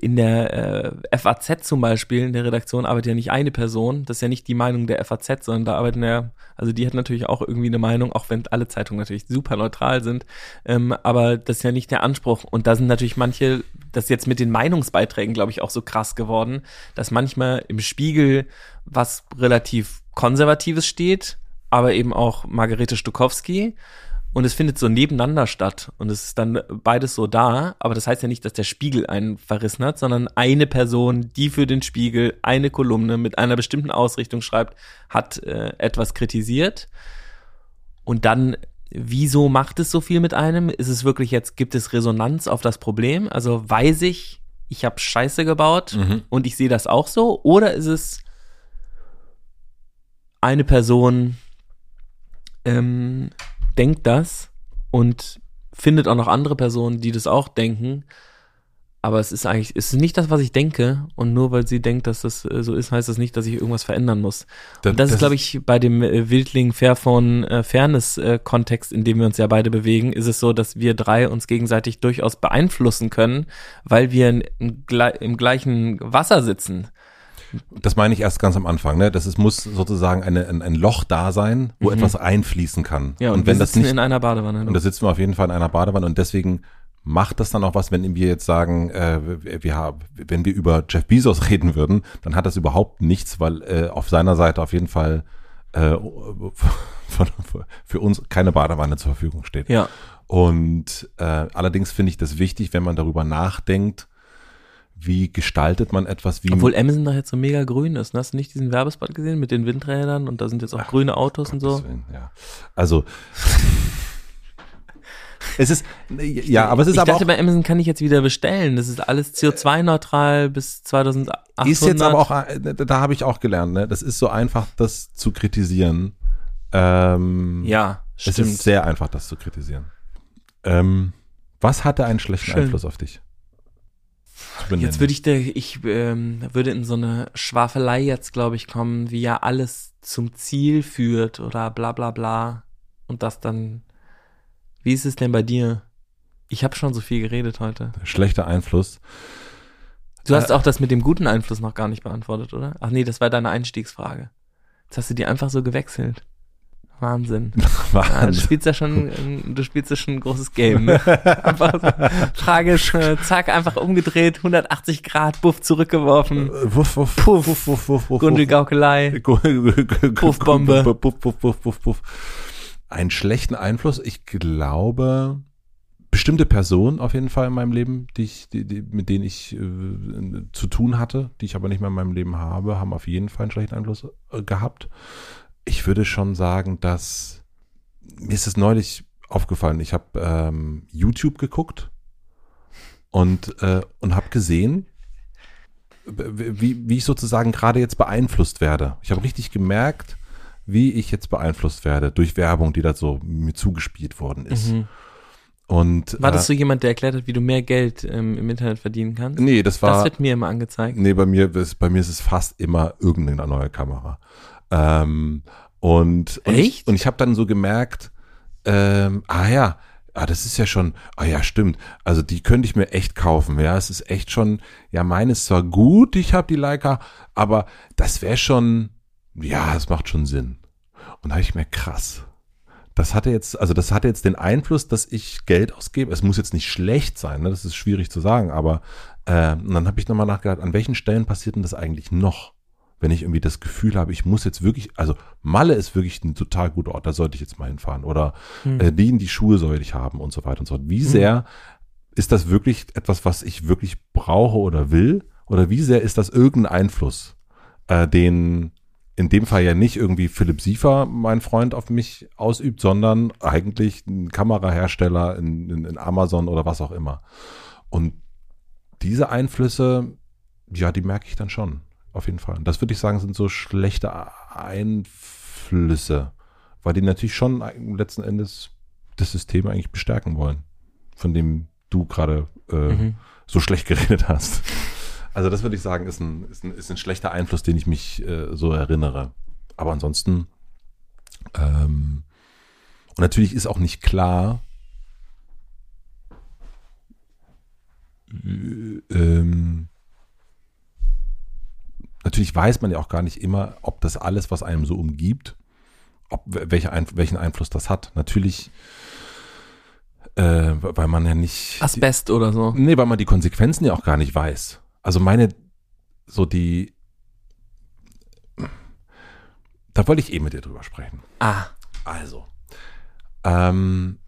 in der äh, FAZ zum Beispiel, in der Redaktion arbeitet ja nicht eine Person. Das ist ja nicht die Meinung der FAZ, sondern da arbeiten ja, also die hat natürlich auch irgendwie eine Meinung, auch wenn alle Zeitungen natürlich super neutral sind. Ähm, aber das ist ja nicht der Anspruch. Und da sind natürlich manche, das ist jetzt mit den Meinungsbeiträgen, glaube ich, auch so krass geworden, dass manchmal im Spiegel was relativ Konservatives steht, aber eben auch Margarete Stukowski. Und es findet so nebeneinander statt. Und es ist dann beides so da. Aber das heißt ja nicht, dass der Spiegel einen verrissen hat, sondern eine Person, die für den Spiegel eine Kolumne mit einer bestimmten Ausrichtung schreibt, hat äh, etwas kritisiert. Und dann, wieso macht es so viel mit einem? Ist es wirklich jetzt, gibt es Resonanz auf das Problem? Also weiß ich, ich habe Scheiße gebaut und ich sehe das auch so? Oder ist es eine Person, ähm, denkt das und findet auch noch andere Personen, die das auch denken. Aber es ist eigentlich, es ist nicht das, was ich denke. Und nur weil sie denkt, dass das äh, so ist, heißt das nicht, dass ich irgendwas verändern muss. Und das, ist, glaube ich, bei dem äh, Wildling Fairphone äh, Fairness äh, in dem wir uns ja beide bewegen, ist es so, dass wir drei uns gegenseitig durchaus beeinflussen können, weil wir in, in, im gleichen Wasser sitzen.
Das meine ich erst ganz am Anfang. Ne? Das ist, muss sozusagen eine, ein, ein Loch da sein, wo etwas einfließen kann.
Mhm. Ja, und,
und wenn
wir
das
sitzen
nicht,
in einer Badewanne.
und da sitzen wir auf jeden Fall in einer Badewanne und deswegen macht das dann auch was, wenn wir jetzt sagen, äh, wir, haben, wenn wir über Jeff Bezos reden würden, dann hat das überhaupt nichts, weil äh, auf seiner Seite auf jeden Fall äh, von, für uns keine Badewanne zur Verfügung steht.
ja.
Und äh, allerdings finde ich das wichtig, wenn man darüber nachdenkt, wie gestaltet man etwas, wie.
Obwohl Amazon doch jetzt so mega grün ist. Ne? Hast du nicht diesen Werbespot gesehen mit den Windrädern und da sind jetzt auch Ach, grüne Autos und so?
Willen, ja. Also. Es ist, ja, aber es ist
ich
aber
dachte, bei Amazon kann ich jetzt wieder bestellen. Das ist alles CO2-neutral bis 2008.
Ist jetzt aber auch, äh, da habe ich auch gelernt, ne? Das ist so einfach, das zu kritisieren. Ähm,
ja,
stimmt. Es ist sehr einfach, das zu kritisieren. Ähm, was hatte einen schlechten Schön. Einfluss auf dich?
Jetzt würde ich, der, ich ähm, würde in so eine Schwafelei jetzt, glaube ich, kommen, wie ja alles zum Ziel führt oder bla bla bla. Und das dann. Wie ist es denn bei dir? Ich habe schon so viel geredet heute.
Schlechter Einfluss.
Du hast äh, auch das mit dem guten Einfluss noch gar nicht beantwortet, oder? Ach nee, das war deine Einstiegsfrage. Jetzt hast du die einfach so gewechselt. Wahnsinn. Wahnsinn. Ja, du spielst ja schon, du spielst ja schon ein großes Game. Ne? einfach so, tragisch, äh, zack, einfach umgedreht, 180 Grad, Buff zurückgeworfen. Äh, wuff, wuff, puff, wuff, wuff, wuff, wuff, Gundelgaukelei.
Puffbombe. Puff, puff, puff, puff, puff. Einen schlechten Einfluss, ich glaube, bestimmte Personen auf jeden Fall in meinem Leben, die ich, die, die, mit denen ich äh, zu tun hatte, die ich aber nicht mehr in meinem Leben habe, haben auf jeden Fall einen schlechten Einfluss äh, gehabt ich würde schon sagen, dass mir ist es neulich aufgefallen. Ich habe ähm, YouTube geguckt und äh, und habe gesehen, wie, wie ich sozusagen gerade jetzt beeinflusst werde. Ich habe richtig gemerkt, wie ich jetzt beeinflusst werde durch Werbung, die da so mir zugespielt worden ist. Mhm. Und,
war das äh, so jemand, der erklärt hat, wie du mehr Geld ähm, im Internet verdienen kannst?
Nee, das war.
Das wird mir immer angezeigt.
Nee, bei mir, bei mir ist es fast immer irgendeine neue Kamera. Ähm, und, und
Echt?
Ich, und ich habe dann so gemerkt, ähm, ah ja, ah, das ist ja schon, ah ja, stimmt. Also die könnte ich mir echt kaufen. Ja, es ist echt schon, ja, meine ist zwar gut, ich habe die Leica, aber das wäre schon, ja, es macht schon Sinn. Und da habe ich mir krass. Das hatte jetzt, also das hatte jetzt den Einfluss, dass ich Geld ausgebe. Es muss jetzt nicht schlecht sein, ne? das ist schwierig zu sagen, aber äh, und dann habe ich nochmal nachgedacht, an welchen Stellen passiert denn das eigentlich noch? wenn ich irgendwie das Gefühl habe, ich muss jetzt wirklich, also Malle ist wirklich ein total guter Ort, da sollte ich jetzt mal hinfahren. Oder hm. äh, die in die Schuhe sollte ich haben und so weiter und so fort. Wie hm. sehr ist das wirklich etwas, was ich wirklich brauche oder will? Oder wie sehr ist das irgendein Einfluss, äh, den in dem Fall ja nicht irgendwie Philipp Siefer, mein Freund, auf mich ausübt, sondern eigentlich ein Kamerahersteller in, in, in Amazon oder was auch immer. Und diese Einflüsse, ja, die merke ich dann schon auf jeden Fall. Und das würde ich sagen, sind so schlechte Einflüsse, weil die natürlich schon letzten Endes das System eigentlich bestärken wollen, von dem du gerade äh, mhm. so schlecht geredet hast. Also das würde ich sagen, ist ein, ist ein, ist ein schlechter Einfluss, den ich mich äh, so erinnere. Aber ansonsten, ähm, und natürlich ist auch nicht klar, äh, ähm, natürlich weiß man ja auch gar nicht immer, ob das alles, was einem so umgibt, ob, welche Ein, welchen Einfluss das hat. Natürlich, äh, weil man ja nicht.
Asbest oder so.
Nee, weil man die Konsequenzen ja auch gar nicht weiß. Also meine, so die. Da wollte ich eh mit dir drüber sprechen.
Ah.
Also. Ähm,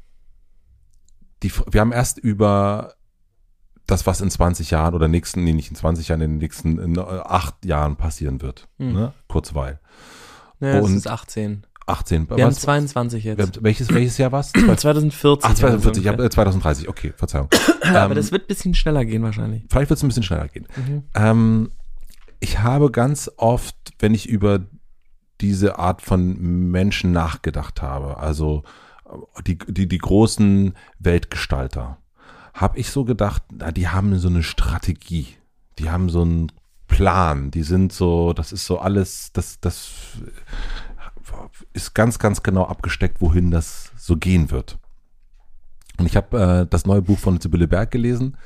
die, wir haben erst über das, was in 20 Jahren oder nächsten, nee, nicht in 20 Jahren, in den nächsten in, äh, acht Jahren passieren wird. Hm. Ne? Kurzweil.
Ja, Und ist 18.
18.
Wir was, haben 22 jetzt.
Welches, welches Jahr was?
2040.
Ach, 2040, ja, 2030, okay, Verzeihung.
Aber ähm, das wird ein bisschen schneller gehen wahrscheinlich.
Vielleicht wird es ein bisschen schneller gehen. Mhm. Ähm, ich habe ganz oft, wenn ich über diese Art von Menschen nachgedacht habe, also die, die, die großen Weltgestalter, habe ich so gedacht, na, die haben so eine Strategie, die haben so einen Plan, die sind so, das ist so alles, das, das ist ganz, ganz genau abgesteckt, wohin das so gehen wird. Und ich habe äh, das neue Buch von Sibylle Berg gelesen.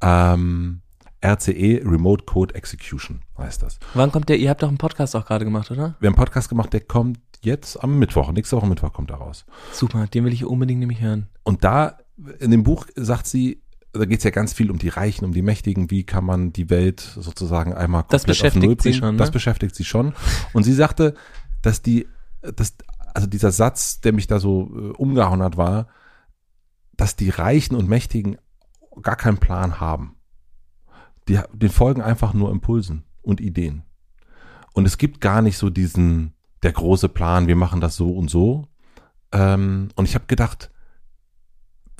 Ähm, RCE, Remote Code Execution heißt das.
Wann kommt der? Ihr habt doch einen Podcast auch gerade gemacht, oder?
Wir haben einen Podcast gemacht, der kommt jetzt am Mittwoch. Nächste Woche Mittwoch kommt er raus.
Super, den will ich unbedingt nämlich hören.
Und da in dem Buch sagt sie, da geht es ja ganz viel um die Reichen, um die Mächtigen, wie kann man die Welt sozusagen einmal
komplett das beschäftigt auf Null bringen. Sie schon,
ne? Das beschäftigt sie schon. Und sie sagte, dass die, dass, also dieser Satz, der mich da so äh, umgehauen hat, war, dass die Reichen und Mächtigen gar keinen Plan haben. die, die folgen einfach nur Impulsen und Ideen. Und es gibt gar nicht so diesen, der große Plan, wir machen das so und so. Ähm, und ich habe gedacht,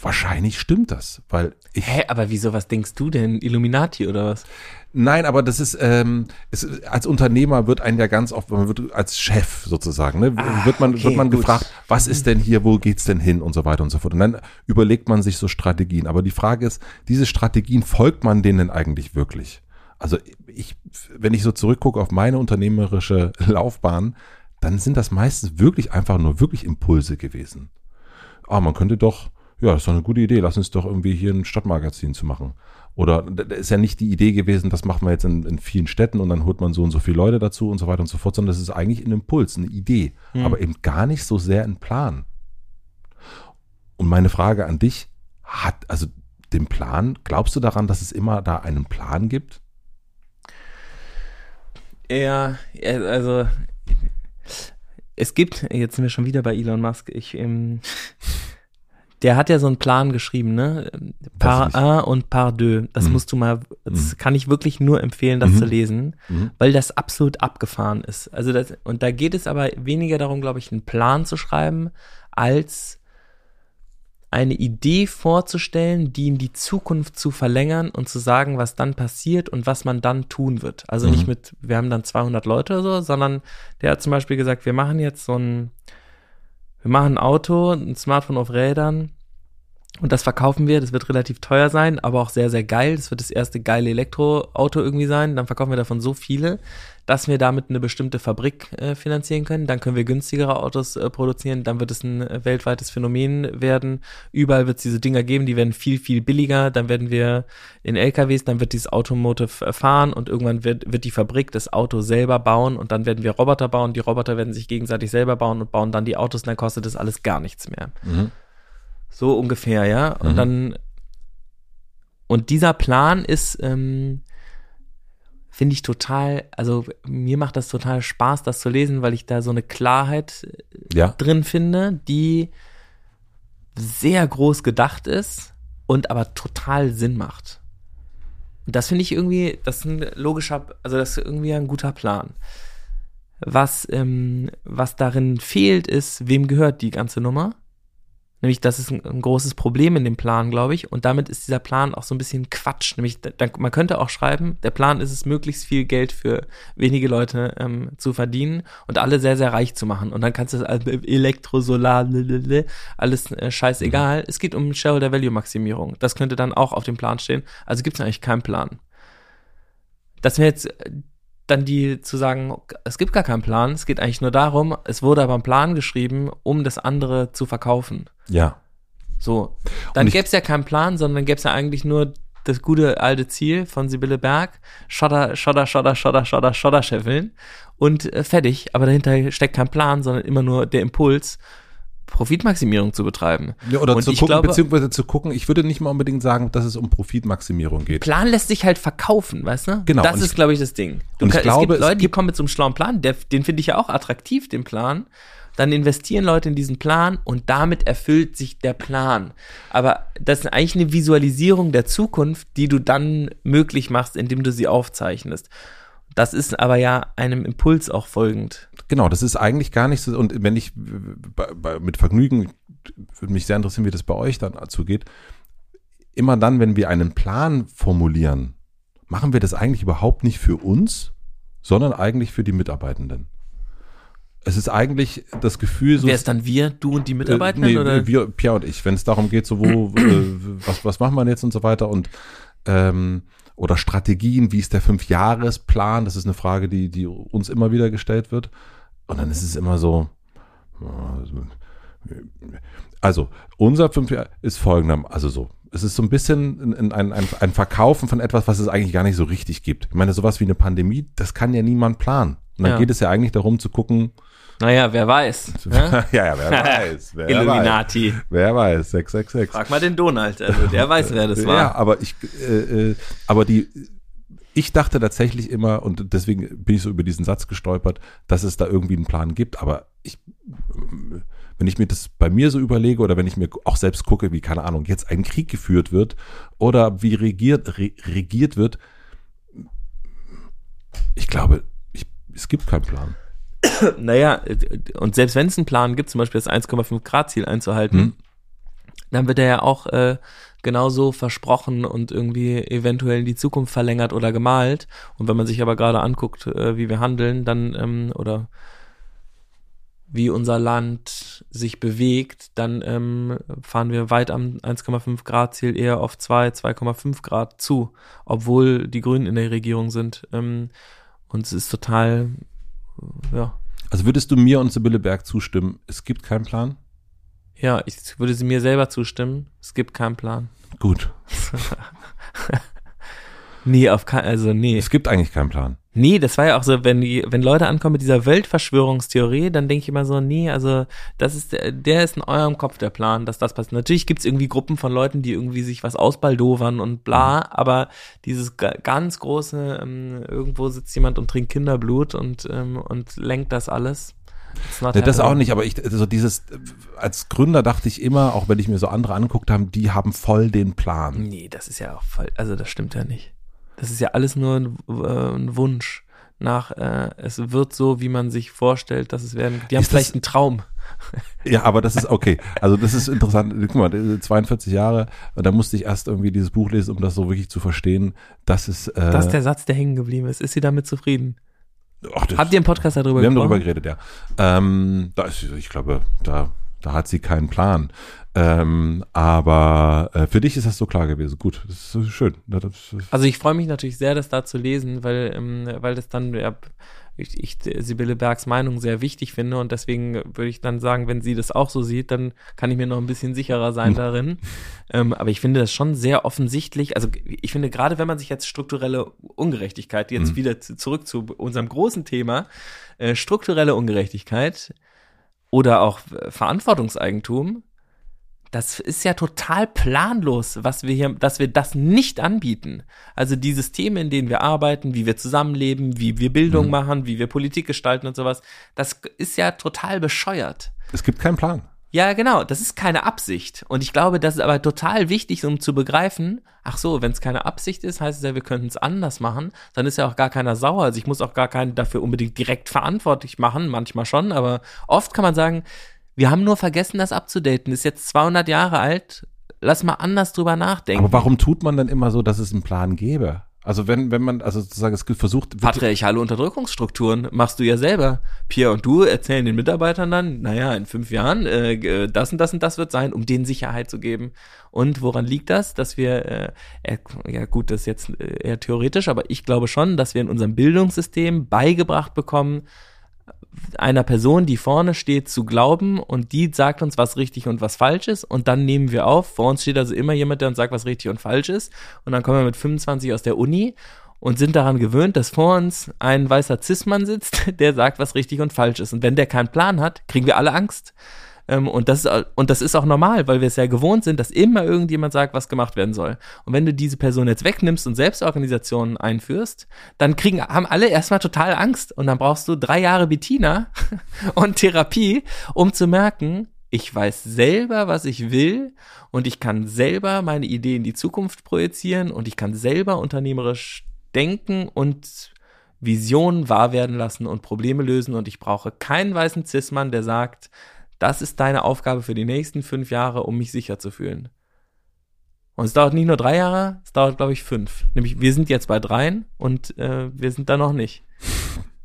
wahrscheinlich stimmt das, weil ich.
Hä, aber wieso, was denkst du denn? Illuminati oder was?
Nein, aber das ist, ähm, es, als Unternehmer wird ein ja ganz oft, man wird als Chef sozusagen, ne, ah, wird man, okay, wird man gefragt, was ist denn hier, wo geht's denn hin und so weiter und so fort. Und dann überlegt man sich so Strategien. Aber die Frage ist, diese Strategien, folgt man denen eigentlich wirklich? Also ich, wenn ich so zurückgucke auf meine unternehmerische Laufbahn, dann sind das meistens wirklich einfach nur wirklich Impulse gewesen. Ah, man könnte doch, ja, das ist doch eine gute Idee, lass uns doch irgendwie hier ein Stadtmagazin zu machen. Oder das ist ja nicht die Idee gewesen, das machen wir jetzt in, in, vielen Städten und dann holt man so und so viele Leute dazu und so weiter und so fort, sondern das ist eigentlich ein Impuls, eine Idee, mhm. aber eben gar nicht so sehr ein Plan. Und meine Frage an dich, hat, also den Plan, glaubst du daran, dass es immer da einen Plan gibt?
Ja, also es gibt, jetzt sind wir schon wieder bei Elon Musk, ich, ähm, der hat ja so einen Plan geschrieben, ne? Par 1 und Par 2. Das mhm. musst du mal, das mhm. kann ich wirklich nur empfehlen, das mhm. zu lesen, mhm. weil das absolut abgefahren ist. Also das, und da geht es aber weniger darum, glaube ich, einen Plan zu schreiben, als eine Idee vorzustellen, die in die Zukunft zu verlängern und zu sagen, was dann passiert und was man dann tun wird. Also nicht mhm. mit, wir haben dann 200 Leute oder so, sondern der hat zum Beispiel gesagt, wir machen jetzt so ein, wir machen ein Auto, ein Smartphone auf Rädern und das verkaufen wir. Das wird relativ teuer sein, aber auch sehr, sehr geil. Das wird das erste geile Elektroauto irgendwie sein. Dann verkaufen wir davon so viele, dass wir damit eine bestimmte Fabrik äh, finanzieren können. Dann können wir günstigere Autos äh, produzieren. Dann wird es ein äh, weltweites Phänomen werden. Überall wird es diese Dinger geben, die werden viel, viel billiger. Dann werden wir in LKWs, dann wird dieses Automotive äh, fahren und irgendwann wird, wird die Fabrik das Auto selber bauen und dann werden wir Roboter bauen. Die Roboter werden sich gegenseitig selber bauen und bauen dann die Autos und dann kostet das alles gar nichts mehr. Mhm. So ungefähr, ja. Und mhm. dann und dieser Plan ist ähm, finde ich total, also mir macht das total Spaß, das zu lesen, weil ich da so eine Klarheit äh, ja. drin finde, die sehr groß gedacht ist und aber total Sinn macht. Und das finde ich irgendwie, das ist ein logischer, also das ist irgendwie ein guter Plan. Was, ähm, was darin fehlt, ist, wem gehört die ganze Nummer? Nämlich, das ist ein, ein, großes Problem in dem Plan, glaube ich. Und damit ist dieser Plan auch so ein bisschen Quatsch. Nämlich, da, man könnte auch schreiben, der Plan ist es, möglichst viel Geld für wenige Leute ähm, zu verdienen und alle sehr, sehr reich zu machen. Und dann kannst du das also Elektro, Solar, alles äh, scheißegal. Mhm. Es geht um Shareholder Value Maximierung. Das könnte dann auch auf dem Plan stehen. Also gibt es eigentlich keinen Plan. Das wäre jetzt dann die zu sagen, es gibt gar keinen Plan, es geht eigentlich nur darum, es wurde aber ein Plan geschrieben, um das andere zu verkaufen.
Ja.
So, dann gäbe es ja keinen Plan, sondern gäbe es ja eigentlich nur das gute alte Ziel von Sibylle Berg, Schotter, Schotter, Schotter, Schotter, Schotter, Schotter scheffeln und äh, fertig. Aber dahinter steckt kein Plan, sondern immer nur der Impuls, Profitmaximierung zu betreiben.
Ja, oder und zu gucken, glaube, beziehungsweise zu gucken, ich würde nicht mal unbedingt sagen, dass es um Profitmaximierung geht.
Plan lässt sich halt verkaufen, weißt du?
Genau.
Das ist, glaube ich, das Ding.
Du und kann, ich glaube, es gibt
Leute, die kommen mit so einem schlauen Plan, der, den finde ich ja auch attraktiv, den Plan. Dann investieren Leute in diesen Plan und damit erfüllt sich der Plan. Aber das ist eigentlich eine Visualisierung der Zukunft, die du dann möglich machst, indem du sie aufzeichnest. Das ist aber ja einem Impuls auch folgend.
Genau, das ist eigentlich gar nicht so. Und wenn ich bei, bei, mit Vergnügen, würde mich sehr interessieren, wie das bei euch dann zugeht. Immer dann, wenn wir einen Plan formulieren, machen wir das eigentlich überhaupt nicht für uns, sondern eigentlich für die Mitarbeitenden. Es ist eigentlich das Gefühl so.
Wer ist dann wir, du und die Mitarbeitenden?
Äh, nee, oder? wir, Pierre und ich, wenn es darum geht, so wo, äh, was, was machen wir jetzt und so weiter und ähm, oder Strategien, wie ist der Fünfjahresplan? Das ist eine Frage, die, die uns immer wieder gestellt wird. Und dann ist es immer so, also unser Fünfjahr ist folgender, also so, es ist so ein bisschen ein, ein, ein, Verkaufen von etwas, was es eigentlich gar nicht so richtig gibt. Ich meine, sowas wie eine Pandemie, das kann ja niemand planen. Und dann ja. geht es ja eigentlich darum zu gucken,
naja, wer weiß.
ja, ja, wer weiß. Wer
Illuminati.
Weiß. Wer weiß, 666.
Frag mal den Donald, also der weiß, wer das war.
Ja, aber ich, äh, äh, aber die, ich dachte tatsächlich immer, und deswegen bin ich so über diesen Satz gestolpert, dass es da irgendwie einen Plan gibt, aber ich, wenn ich mir das bei mir so überlege oder wenn ich mir auch selbst gucke, wie, keine Ahnung, jetzt ein Krieg geführt wird oder wie regiert, re, regiert wird, Ich glaube, ich, es gibt keinen Plan.
naja, und selbst wenn es einen Plan gibt, zum Beispiel das 1,5 Grad Ziel einzuhalten, hm. dann wird er ja auch äh, genauso versprochen und irgendwie eventuell in die Zukunft verlängert oder gemalt. Und wenn man sich aber gerade anguckt, äh, wie wir handeln, dann ähm, oder wie unser Land sich bewegt, dann ähm, fahren wir weit am 1,5 Grad Ziel eher auf 2, 2,5 Grad zu, obwohl die Grünen in der Regierung sind. Ähm, und es ist total, ja.
Also würdest du mir und Sibylle Berg zustimmen, es gibt keinen Plan?
Ja, ich würde sie mir selber zustimmen. Es gibt keinen Plan.
Gut.
nee, auf keinen, also nee.
Es gibt eigentlich keinen Plan.
Nee, das war ja auch so, wenn die, wenn Leute ankommen mit dieser Weltverschwörungstheorie, dann denke ich immer so, nee, also das ist der, der ist in eurem Kopf der Plan, dass das passiert. Natürlich gibt's irgendwie Gruppen von Leuten, die irgendwie sich was ausbaldowern und bla, mhm. aber dieses ganz große, ähm, irgendwo sitzt jemand und trinkt Kinderblut und, ähm, und lenkt das alles.
Nee, das auch nicht, aber ich, so dieses, als Gründer dachte ich immer, auch wenn ich mir so andere angeguckt habe, die haben voll den Plan.
Nee, das ist ja auch voll, also das stimmt ja nicht. Das ist ja alles nur ein, äh, ein Wunsch nach, äh, es wird so, wie man sich vorstellt, dass es werden. Die haben ist vielleicht einen Traum.
Ja, aber das ist okay. Also das ist interessant. Guck mal, 42 Jahre, da musste ich erst irgendwie dieses Buch lesen, um das so wirklich zu verstehen. Das ist. Äh,
das ist der Satz, der hängen geblieben ist. Ist sie damit zufrieden? Ach, das, Habt ihr im Podcast darüber
wir gesprochen? Wir haben darüber geredet, ja. Ähm, da ist, ich glaube, da, da hat sie keinen Plan. Ähm, aber äh, für dich ist das so klar gewesen. Gut, das ist schön. Das,
das, also ich freue mich natürlich sehr, das da zu lesen, weil, ähm, weil das dann, ja, ich, ich Sibylle Bergs Meinung sehr wichtig finde und deswegen würde ich dann sagen, wenn sie das auch so sieht, dann kann ich mir noch ein bisschen sicherer sein darin. ähm, aber ich finde das schon sehr offensichtlich. Also ich finde gerade, wenn man sich jetzt strukturelle Ungerechtigkeit, jetzt mhm. wieder zu, zurück zu unserem großen Thema, äh, strukturelle Ungerechtigkeit oder auch äh, Verantwortungseigentum, das ist ja total planlos, was wir hier, dass wir das nicht anbieten. Also die Systeme, in denen wir arbeiten, wie wir zusammenleben, wie wir Bildung mhm. machen, wie wir Politik gestalten und sowas, das ist ja total bescheuert.
Es gibt keinen Plan.
Ja, genau, das ist keine Absicht. Und ich glaube, das ist aber total wichtig, um zu begreifen, ach so, wenn es keine Absicht ist, heißt es ja, wir könnten es anders machen, dann ist ja auch gar keiner sauer. Also ich muss auch gar keinen dafür unbedingt direkt verantwortlich machen, manchmal schon, aber oft kann man sagen, wir haben nur vergessen, das abzudaten. Ist jetzt 200 Jahre alt. Lass mal anders drüber nachdenken.
Aber warum tut man dann immer so, dass es einen Plan gäbe? Also wenn, wenn man, also sozusagen es versucht.
Patriarchale Unterdrückungsstrukturen machst du ja selber. Pierre und du erzählen den Mitarbeitern dann, naja, in fünf Jahren, äh, das und das und das wird sein, um denen Sicherheit zu geben. Und woran liegt das? Dass wir, äh, ja gut, das ist jetzt äh, eher theoretisch, aber ich glaube schon, dass wir in unserem Bildungssystem beigebracht bekommen, einer Person, die vorne steht, zu glauben und die sagt uns, was richtig und was falsch ist und dann nehmen wir auf. Vor uns steht also immer jemand, der uns sagt, was richtig und falsch ist und dann kommen wir mit 25 aus der Uni und sind daran gewöhnt, dass vor uns ein weißer Cis-Mann sitzt, der sagt, was richtig und falsch ist. Und wenn der keinen Plan hat, kriegen wir alle Angst. Ähm, und, das ist, und das ist auch normal, weil wir es ja gewohnt sind, dass immer irgendjemand sagt, was gemacht werden soll. Und wenn du diese Person jetzt wegnimmst und Selbstorganisationen einführst, dann kriegen, haben alle erstmal total Angst. Und dann brauchst du drei Jahre Bettina und Therapie, um zu merken, ich weiß selber, was ich will und ich kann selber meine Idee in die Zukunft projizieren und ich kann selber unternehmerisch denken und Visionen wahr werden lassen und Probleme lösen und ich brauche keinen weißen Cis-Mann, der sagt, das ist deine Aufgabe für die nächsten fünf Jahre, um mich sicher zu fühlen. Und es dauert nicht nur drei Jahre, es dauert, glaube ich, fünf. Nämlich, wir sind jetzt bei dreien und äh, wir sind da noch nicht.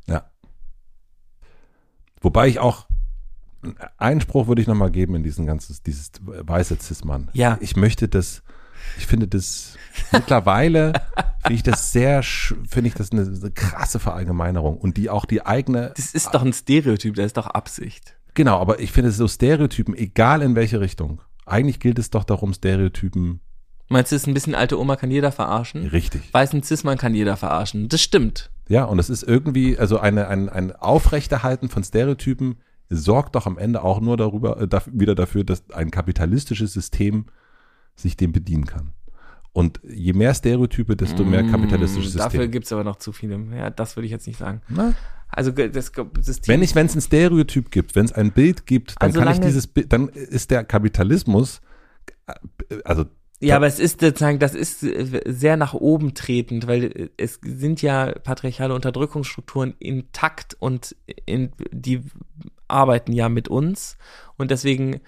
Ja. Wobei ich auch einen Spruch würde ich nochmal geben in diesen ganzen, dieses weiße Cis-Mann.
Ja.
Ich möchte das, ich finde das mittlerweile, finde ich das sehr, finde ich das eine, eine, krasse Verallgemeinerung und die auch die eigene.
Das ist doch ein Stereotyp, das ist doch Absicht.
Genau, aber ich finde so Stereotypen, egal in welche Richtung. Eigentlich gilt es doch darum, Stereotypen.
Meinst du, es ist ein bisschen alte Oma kann jeder verarschen?
Richtig.
Weißen Cis-Mann kann jeder verarschen. Das stimmt.
Ja, und es ist irgendwie, also eine, ein, ein Aufrechterhalten von Stereotypen sorgt doch am Ende auch nur darüber, äh, wieder dafür, dass ein kapitalistisches System sich dem bedienen kann. Und je mehr Stereotype, desto mehr mmh, kapitalistisches System.
Dafür gibt's aber noch zu viele. Ja, das würde ich jetzt nicht sagen. Na? Also das
System. Wenn ich, wenn es ein Stereotyp gibt, wenn es ein Bild gibt, dann also kann ich dieses Bild, dann ist der Kapitalismus, also
Ja, aber es ist sozusagen, das ist sehr nach oben tretend, weil es sind ja patriarchale Unterdrückungsstrukturen intakt und in, die arbeiten ja mit uns und deswegen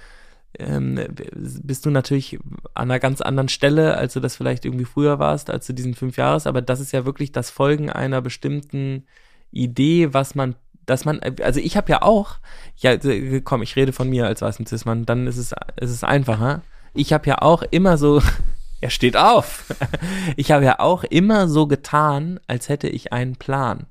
ähm, bist du natürlich an einer ganz anderen Stelle, als du das vielleicht irgendwie früher warst, als du diesen fünf Jahres, aber das ist ja wirklich das Folgen einer bestimmten Idee, was man dass man, also ich habe ja auch, ja, komm, ich rede von mir als weißen Cis-Mann, dann ist es, ist es einfacher. Ich habe ja auch immer so, er steht auf. Ich habe ja auch immer so getan, als hätte ich einen Plan.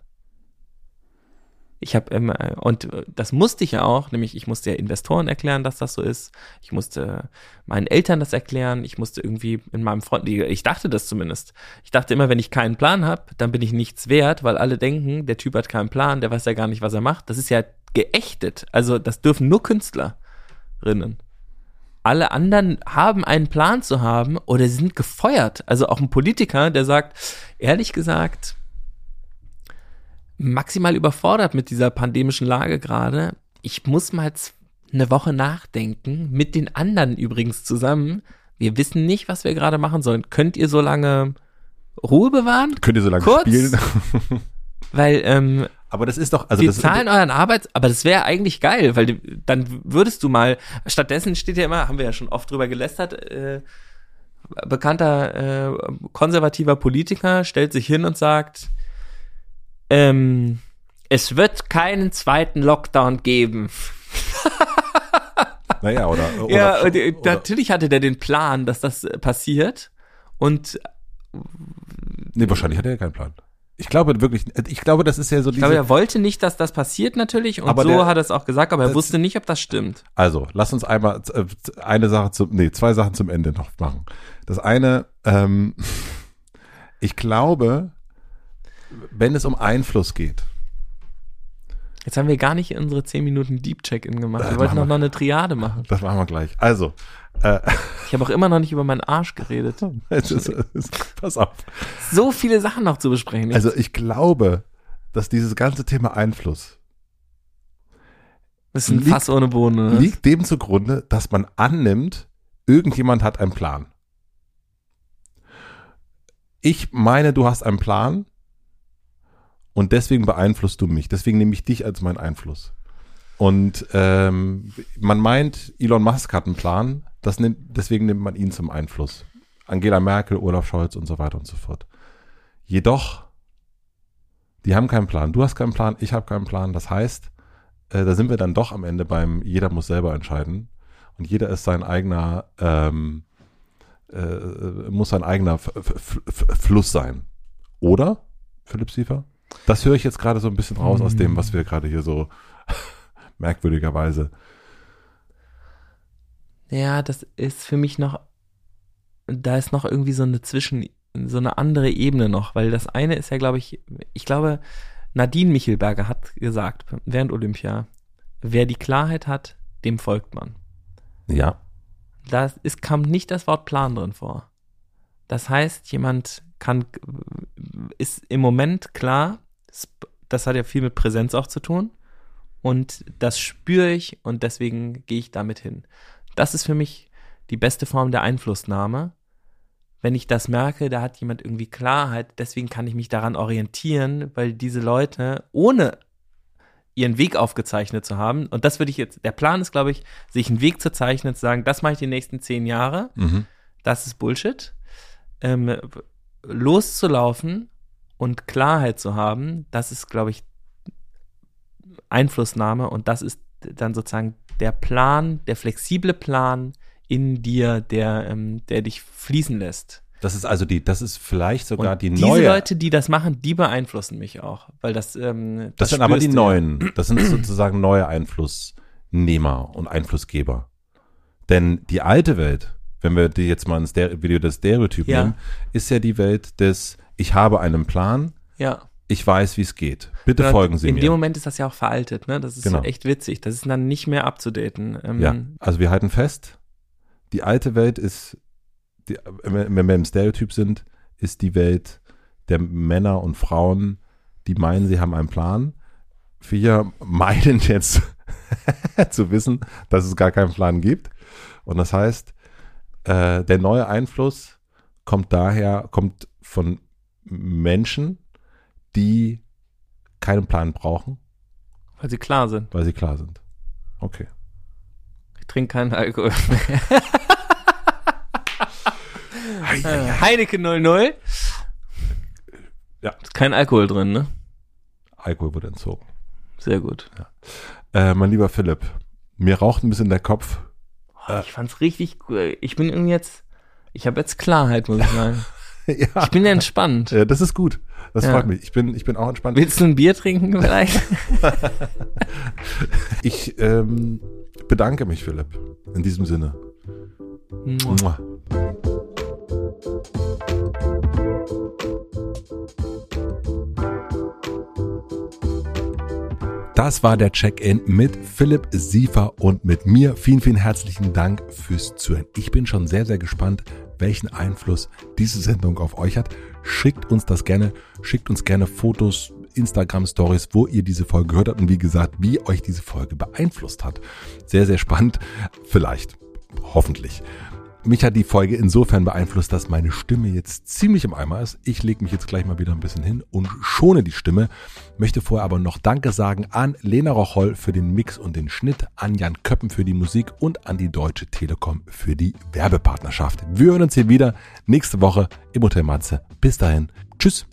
Ich habe immer, und das musste ich ja auch, nämlich ich musste ja Investoren erklären, dass das so ist. Ich musste meinen Eltern das erklären. Ich musste irgendwie in meinem Freund, ich dachte das zumindest. Ich dachte immer, wenn ich keinen Plan habe, dann bin ich nichts wert, weil alle denken, der Typ hat keinen Plan, der weiß ja gar nicht, was er macht. Das ist ja geächtet. Also das dürfen nur Künstlerinnen. Alle anderen haben einen Plan zu haben oder sind gefeuert. Also auch ein Politiker, der sagt, ehrlich gesagt, maximal überfordert mit dieser pandemischen Lage gerade. Ich muss mal eine Woche nachdenken, mit den anderen übrigens zusammen. Wir wissen nicht, was wir gerade machen sollen. Könnt ihr so lange Ruhe bewahren?
Könnt ihr so lange Kurz? spielen?
Weil, ähm,
aber das ist doch, also
wir
das
zahlen euren Arbeits, aber das wäre eigentlich geil, weil dann würdest du mal, stattdessen steht ja immer, haben wir ja schon oft drüber gelästert, äh, bekannter äh, konservativer Politiker stellt sich hin und sagt, ähm, es wird keinen zweiten Lockdown geben.
naja, oder, oder
Ja, und, oder, natürlich hatte der den Plan, dass das äh, passiert. Und
Nee, wahrscheinlich hatte er keinen Plan. Ich glaube wirklich, ich glaube, das ist ja so
Ich glaube, er wollte nicht, dass das passiert natürlich und
Aber
so
der-
hat er es auch gesagt, aber er wusste nicht, ob das stimmt.
Also, lass uns einmal äh, eine Sache zum, nee, zwei Sachen zum Ende noch machen. Das eine, ähm, ich glaube, wenn es um Einfluss geht,
Jetzt haben wir gar nicht unsere 10 Minuten Deep Check-In gemacht.
Äh,
Wir wollten
machen
doch noch eine Triade machen.
das machen wir gleich. Also, äh,
Ich habe auch immer noch nicht über meinen Arsch geredet.
ist, ist, pass auf.
So viele Sachen noch zu besprechen.
Also, ich glaube, dass dieses ganze Thema Einfluss
das ist ein
liegt-
Fass ohne oder?
liegt dem zugrunde, dass man annimmt, irgendjemand hat einen Plan. Ich meine, du hast einen Plan und deswegen beeinflusst du mich. Deswegen nehme ich dich als meinen Einfluss. Und ähm, man meint, Elon Musk hat einen Plan, das nimmt, deswegen nimmt man ihn zum Einfluss. Angela Merkel, Olaf Scholz und so weiter und so fort. Jedoch, die haben keinen Plan. Du hast keinen Plan, ich habe keinen Plan. Das heißt, äh, da sind wir dann doch am Ende beim jeder muss selber entscheiden und jeder ist sein eigener ähm, äh, muss sein eigener F F F Fluss sein. Oder, Philipp Siefer? Das höre ich jetzt gerade so ein bisschen raus aus dem, was wir gerade hier so merkwürdigerweise.
Ja, das ist für mich noch, da ist noch irgendwie so eine Zwischen, so eine andere Ebene noch, weil das eine ist ja, glaube ich, ich glaube, Nadine Michelberger hat gesagt, während Olympia, wer die Klarheit hat, dem folgt man.
Ja.
Da ist, kam nicht das Wort Plan drin vor. Das heißt, jemand kann, ist im Moment klar, das hat ja viel mit Präsenz auch zu tun. Und das spüre ich und deswegen gehe ich damit hin. Das ist für mich die beste Form der Einflussnahme. Wenn ich das merke, da hat jemand irgendwie Klarheit, deswegen kann ich mich daran orientieren, weil diese Leute ohne ihren Weg aufgezeichnet zu haben, und das würde ich jetzt, der Plan ist, glaube ich, sich einen Weg zu zeichnen, zu sagen, das mache ich die nächsten zehn Jahre,
Mhm.
das ist Bullshit. Ähm, loszulaufen und Klarheit zu haben, das ist, glaube ich, Einflussnahme und das ist dann sozusagen der Plan, der flexible Plan in dir, der, ähm, der dich fließen lässt.
Das ist also die, das ist vielleicht sogar
und
die
diese
neue.
Leute, die das machen, die beeinflussen mich auch, weil das, ähm,
das sind aber die neuen. Das sind sozusagen neue Einflussnehmer und Einflussgeber. Denn die alte Welt, wenn wir die jetzt mal ins Video des Stereotyp
Ja.
nehmen, ist ja die Welt des, ich habe einen Plan,
Ja.
ich weiß, wie es geht. Bitte
Ja,
folgen Sie
In
mir.
dem Moment ist das ja auch veraltet, ne? Das ist
Genau.
echt witzig. Das ist dann nicht mehr abzudaten. Ähm,
Ja, also wir halten fest, die alte Welt ist, die, wenn wenn wir im Stereotyp sind, ist die Welt der Männer und Frauen, die meinen, sie haben einen Plan. Wir meinen jetzt zu wissen, dass es gar keinen Plan gibt. Und das heißt, Äh, der neue Einfluss kommt daher, kommt von Menschen, die keinen Plan brauchen.
Weil sie klar sind.
Weil sie klar sind. Okay.
Ich trinke keinen Alkohol mehr. Heineken 00. Ja. Ist kein Alkohol drin, ne?
Alkohol wurde entzogen.
Sehr gut. Ja.
Äh, mein lieber Philipp, mir raucht ein bisschen der Kopf.
Oh, ich fand's richtig cool. Ich bin irgendwie jetzt, ich habe jetzt Klarheit, muss ich sagen. ja. Ich bin entspannt.
Ja, das ist gut. Das ja. freut mich. Ich bin, ich bin auch entspannt.
Willst du ein Bier trinken vielleicht?
ich ähm, bedanke mich, Philipp. In diesem Sinne. Mua. Das war der Check-in mit Philipp Siefer und mit mir. Vielen, vielen herzlichen Dank fürs Zuhören. Ich bin schon sehr, sehr gespannt, welchen Einfluss diese Sendung auf euch hat. Schickt uns das gerne, schickt uns gerne Fotos, Instagram-Stories, wo ihr diese Folge gehört habt und wie gesagt, wie euch diese Folge beeinflusst hat. Sehr, sehr spannend. Vielleicht. Hoffentlich. Mich hat die Folge insofern beeinflusst, dass meine Stimme jetzt ziemlich im Eimer ist. Ich lege mich jetzt gleich mal wieder ein bisschen hin und schone die Stimme. Möchte vorher aber noch Danke sagen an Lena Rocholl für den Mix und den Schnitt, an Jan Köppen für die Musik und an die Deutsche Telekom für die Werbepartnerschaft. Wir hören uns hier wieder nächste Woche im Hotel Matze. Bis dahin. Tschüss.